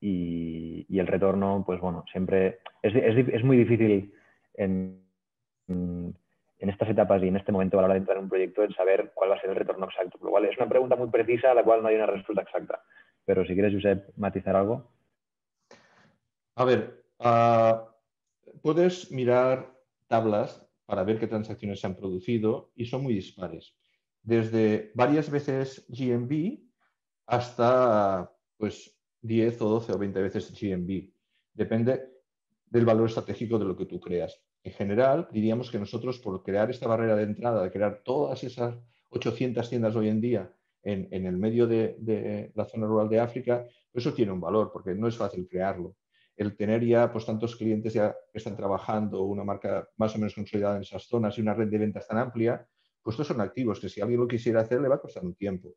y, el retorno, pues bueno, siempre es, es, muy difícil en, en, estas etapas y en este momento a la hora de entrar en un proyecto el saber cuál va a ser el retorno exacto. Lo es una pregunta muy precisa a la cual no hay una respuesta exacta. Pero si quieres, Josep, matizar algo. A ver, uh, puedes mirar tablas para ver qué transacciones se han producido y son muy dispares. Desde varias veces GMB hasta pues 10 o 12 o 20 veces GMB. Depende del valor estratégico de lo que tú creas. En general, diríamos que nosotros por crear esta barrera de entrada, de crear todas esas 800 tiendas hoy en día en, el medio de, de, la zona rural de África, eso tiene un valor porque no es fácil crearlo el tener ya pues, tantos clientes ya que están trabajando, una marca más o menos consolidada en esas zonas y una red de ventas tan amplia, pues estos son activos que si alguien lo quisiera hacer le va a costar un tiempo.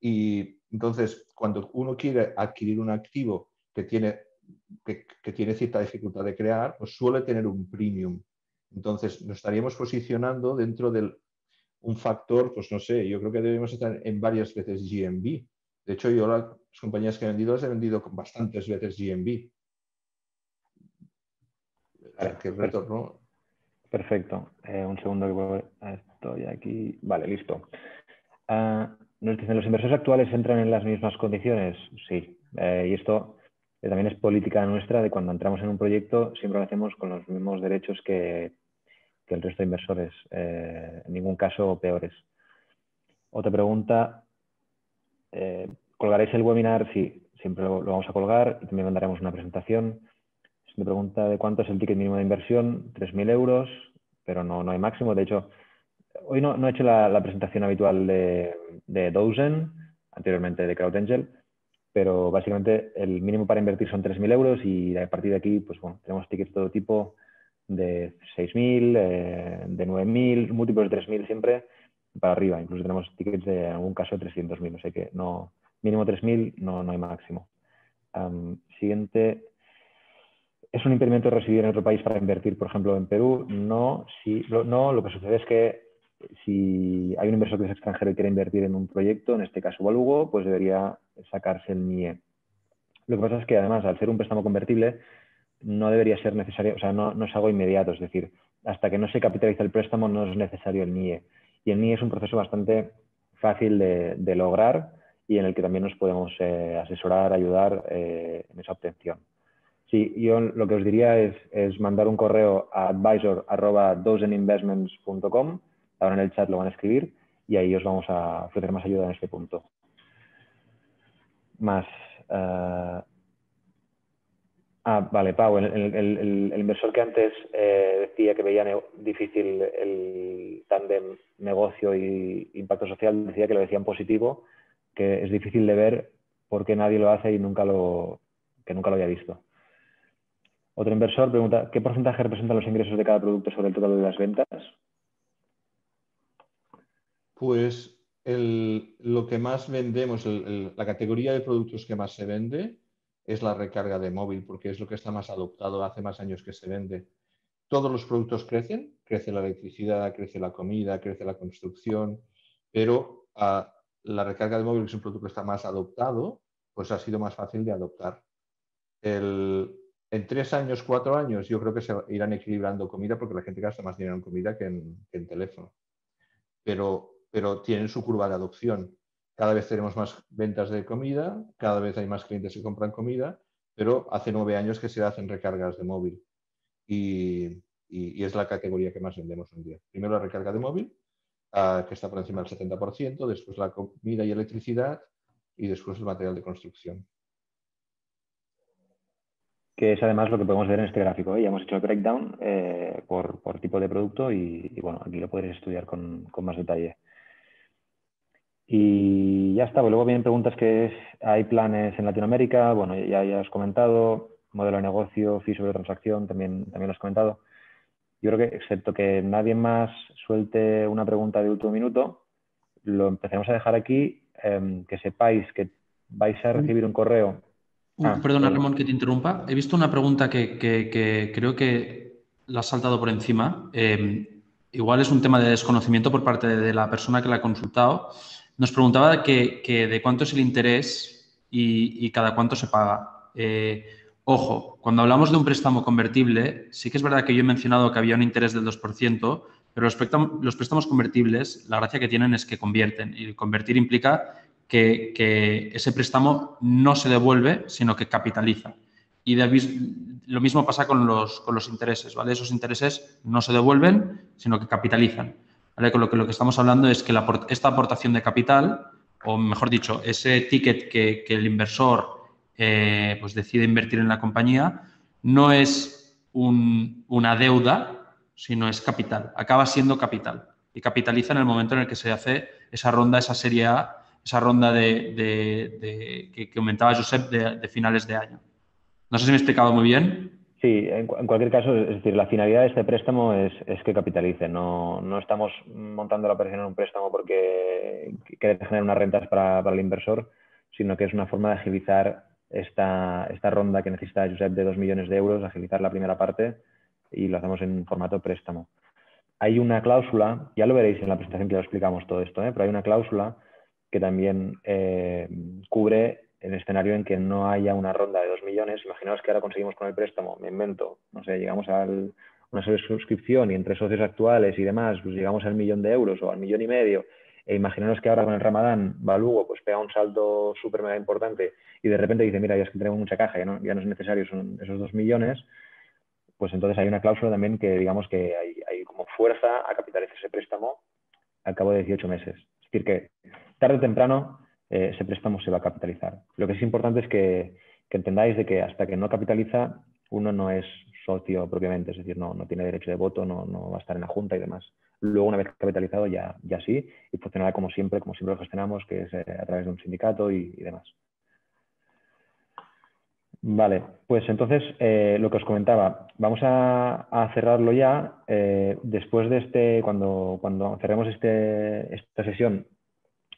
Y entonces, cuando uno quiere adquirir un activo que tiene, que, tiene cierta dificultad de crear, pues suele tener un premium. Entonces, nos estaríamos posicionando dentro de un factor, pues no sé, yo creo que debemos estar en varias veces GMB. De hecho, yo las compañías que he vendido las he vendido con bastantes veces GMB. Perfecto. Eh, un segundo que estoy aquí. Vale, listo. Ah, nos dicen, ¿los inversores actuales entran en las mismas condiciones? Sí. Eh, y esto también es política nuestra de cuando entramos en un proyecto, siempre lo hacemos con los mismos derechos que, el resto de inversores. Eh, en ningún caso peores. Otra pregunta. ¿Colgaréis el webinar? Sí, siempre lo vamos a colgar y también mandaremos una presentación. Me pregunta de cuánto es el ticket mínimo de inversión, 3.000 euros, pero no, no hay máximo. De hecho, hoy no, no he hecho la, presentación habitual de, Dozen, anteriormente de CrowdAngel, pero básicamente el mínimo para invertir son 3.000 euros y a partir de aquí, pues bueno, tenemos tickets de todo tipo, de 6.000, eh, de 9.000, múltiplos de 3.000 siempre, para arriba. Incluso tenemos tickets de, en algún caso, de 300.000. O sea que no, mínimo 3.000, no, no hay máximo. siguiente ¿Es un impedimento residir en otro país para invertir, por ejemplo, en Perú? No, sí, no, lo que sucede es que si hay un inversor que es extranjero y quiere invertir en un proyecto, en este caso Valugo, pues debería sacarse el NIE. Lo que pasa es que además, al ser un préstamo convertible, no debería ser necesario, o sea, no, es algo inmediato, es decir, hasta que no se capitaliza el préstamo no es necesario el NIE. Y el NIE es un proceso bastante fácil de, lograr y en el que también nos podemos eh, asesorar, ayudar eh, en esa obtención. Sí, yo lo que os diría es, mandar un correo a advisor.dozeninvestments.com, ahora en el chat lo van a escribir y ahí os vamos a ofrecer más ayuda en este punto. Más. Eh, ah, vale, Pau, el, inversor que antes eh, decía que veía difícil el tándem negocio y impacto social, decía que lo decían positivo, que es difícil de ver porque nadie lo hace y nunca lo, que nunca lo había visto. Otro inversor pregunta, ¿qué porcentaje representan los ingresos de cada producto sobre el total de las ventas? Pues lo que más vendemos, la categoría de productos que más se vende es la recarga de móvil, porque es lo que está más adoptado, hace más años que se vende. Todos los productos crecen, crece la electricidad, crece la comida, crece la construcción, pero ah, la recarga de móvil, que es un producto que está más adoptado, pues ha sido más fácil de adoptar. En tres años, cuatro años, yo creo que se irán equilibrando comida porque la gente gasta más dinero en comida que en, teléfono. Pero, pero tienen su curva de adopción. Cada vez tenemos más ventas de comida, cada vez hay más clientes que compran comida, pero hace nueve años que se hacen recargas de móvil. Y, es la categoría que más vendemos hoy día. Primero la recarga de móvil, ah, que está por encima del 70%, después la comida y electricidad y después el material de construcción que es además lo que podemos ver en este gráfico. ¿eh? Ya hemos hecho el breakdown eh, por, tipo de producto y, bueno, aquí lo podréis estudiar con, más detalle. Y ya está, pues luego vienen preguntas que hay planes en Latinoamérica, bueno, ya, ya has comentado, modelo de negocio, fee sobre transacción, también, también lo has comentado. Yo creo que, excepto que nadie más suelte una pregunta de último minuto, lo empezaremos a dejar aquí, em, que sepáis que vais a recibir un correo Ah, perdona, Ramón, que te interrumpa. He visto una pregunta que, creo que la has saltado por encima. Em, igual es un tema de desconocimiento por parte de la persona que la ha consultado, nos preguntaba que, de cuánto es el interés y, cada cuánto se paga. Eh, ojo, cuando hablamos de un préstamo convertible, sí que es verdad que yo he mencionado que había un interés del 2%, pero los préstamos, los préstamos convertibles, la gracia que tienen es que convierten y convertir implica que, ese préstamo no se devuelve, sino que capitaliza. Y lo mismo pasa con los, con los intereses, ¿vale? Esos intereses no se devuelven, sino que capitalizan. Con lo que lo que estamos hablando es que esta aportación de capital, o mejor dicho, ese ticket que, el inversor eh, pues decide invertir en la compañía, no es una deuda, sino es capital. Acaba siendo capital. Y capitaliza en el momento en el que se hace esa ronda, esa serie A, esa ronda de, que, comentaba Josep de finales de año. No sé si me he explicado muy bien. Sí, en, cualquier caso, es decir, la finalidad de este préstamo es, que capitalice. No, no, estamos montando la operación en un préstamo porque quiere generar unas rentas para, el inversor, sino que es una forma de agilizar esta, esta ronda que necesita Josep de 2 millones de euros, agilizar la primera parte y lo hacemos en formato préstamo. Hay una cláusula, ya lo veréis en la presentación que lo explicamos todo esto, ¿eh? pero hay una cláusula que también eh, cubre en el escenario en que no haya una ronda de 2 millones, imaginaos que ahora conseguimos con el préstamo, me invento, no sé, llegamos a una suscripción y entre socios actuales y demás, pues llegamos al millón de euros o al millón y medio, e imaginaos que ahora con el Ramadán Balugo pues pega un salto súper mega importante y de repente dice, mira, ya es que tenemos mucha caja, ya no, ya no es necesario son esos 2 millones, pues entonces hay una cláusula también que digamos que hay, hay como fuerza a capitalizar ese préstamo al cabo de 18 meses. Es decir, que tarde o temprano eh, ese préstamo se va a capitalizar. Lo que es importante es que, entendáis de que hasta que no capitaliza, uno no es socio propiamente, es decir, no, no tiene derecho de voto, no, no, va a estar en la junta y demás. Luego, una vez capitalizado, ya, ya sí, y funcionará como siempre, como siempre lo gestionamos, que es eh, a través de un sindicato y, demás. Vale, pues entonces eh, lo que os comentaba, vamos a, cerrarlo ya. después de este, cuando, cuando cerremos este, esta sesión,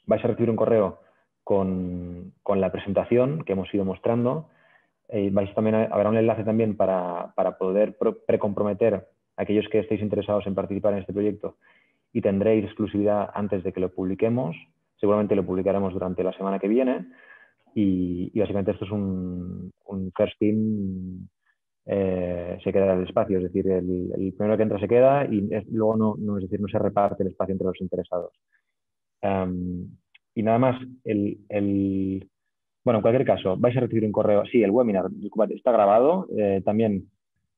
vais a recibir un correo con, la presentación que hemos ido mostrando. Eh, vais también a, habrá un enlace también para, poder precomprometer a aquellos que estéis interesados en participar en este proyecto y tendréis exclusividad antes de que lo publiquemos. Seguramente lo publicaremos durante la semana que viene. Y, básicamente esto es un, first team, eh, se queda el espacio, es decir, el, primero que entra se queda y luego no, no, es decir, no se reparte el espacio entre los interesados. Em, y nada más, el, el, bueno, en cualquier caso, vais a recibir un correo. Sí, el webinar está grabado. Eh, también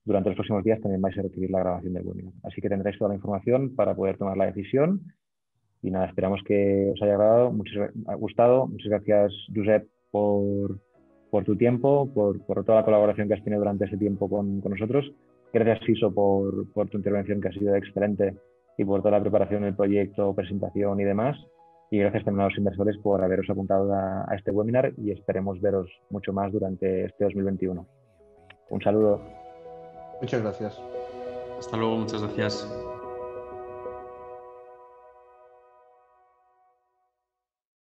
durante los próximos días también vais a recibir la grabación del webinar. Así que tendréis toda la información para poder tomar la decisión. Y nada, esperamos que os haya agradado, muchas, gustado. Muchas gracias, Josep, por, por tu tiempo, por, por, toda la colaboración que has tenido durante ese tiempo con, con nosotros. Gracias, Siso, por, por tu intervención que ha sido excelente y por toda la preparación del proyecto, presentación y demás. Y gracias también a los inversores por haberos apuntado a, este webinar y esperemos veros mucho más durante este 2021. Un saludo. Muchas gracias. Hasta luego, muchas gracias.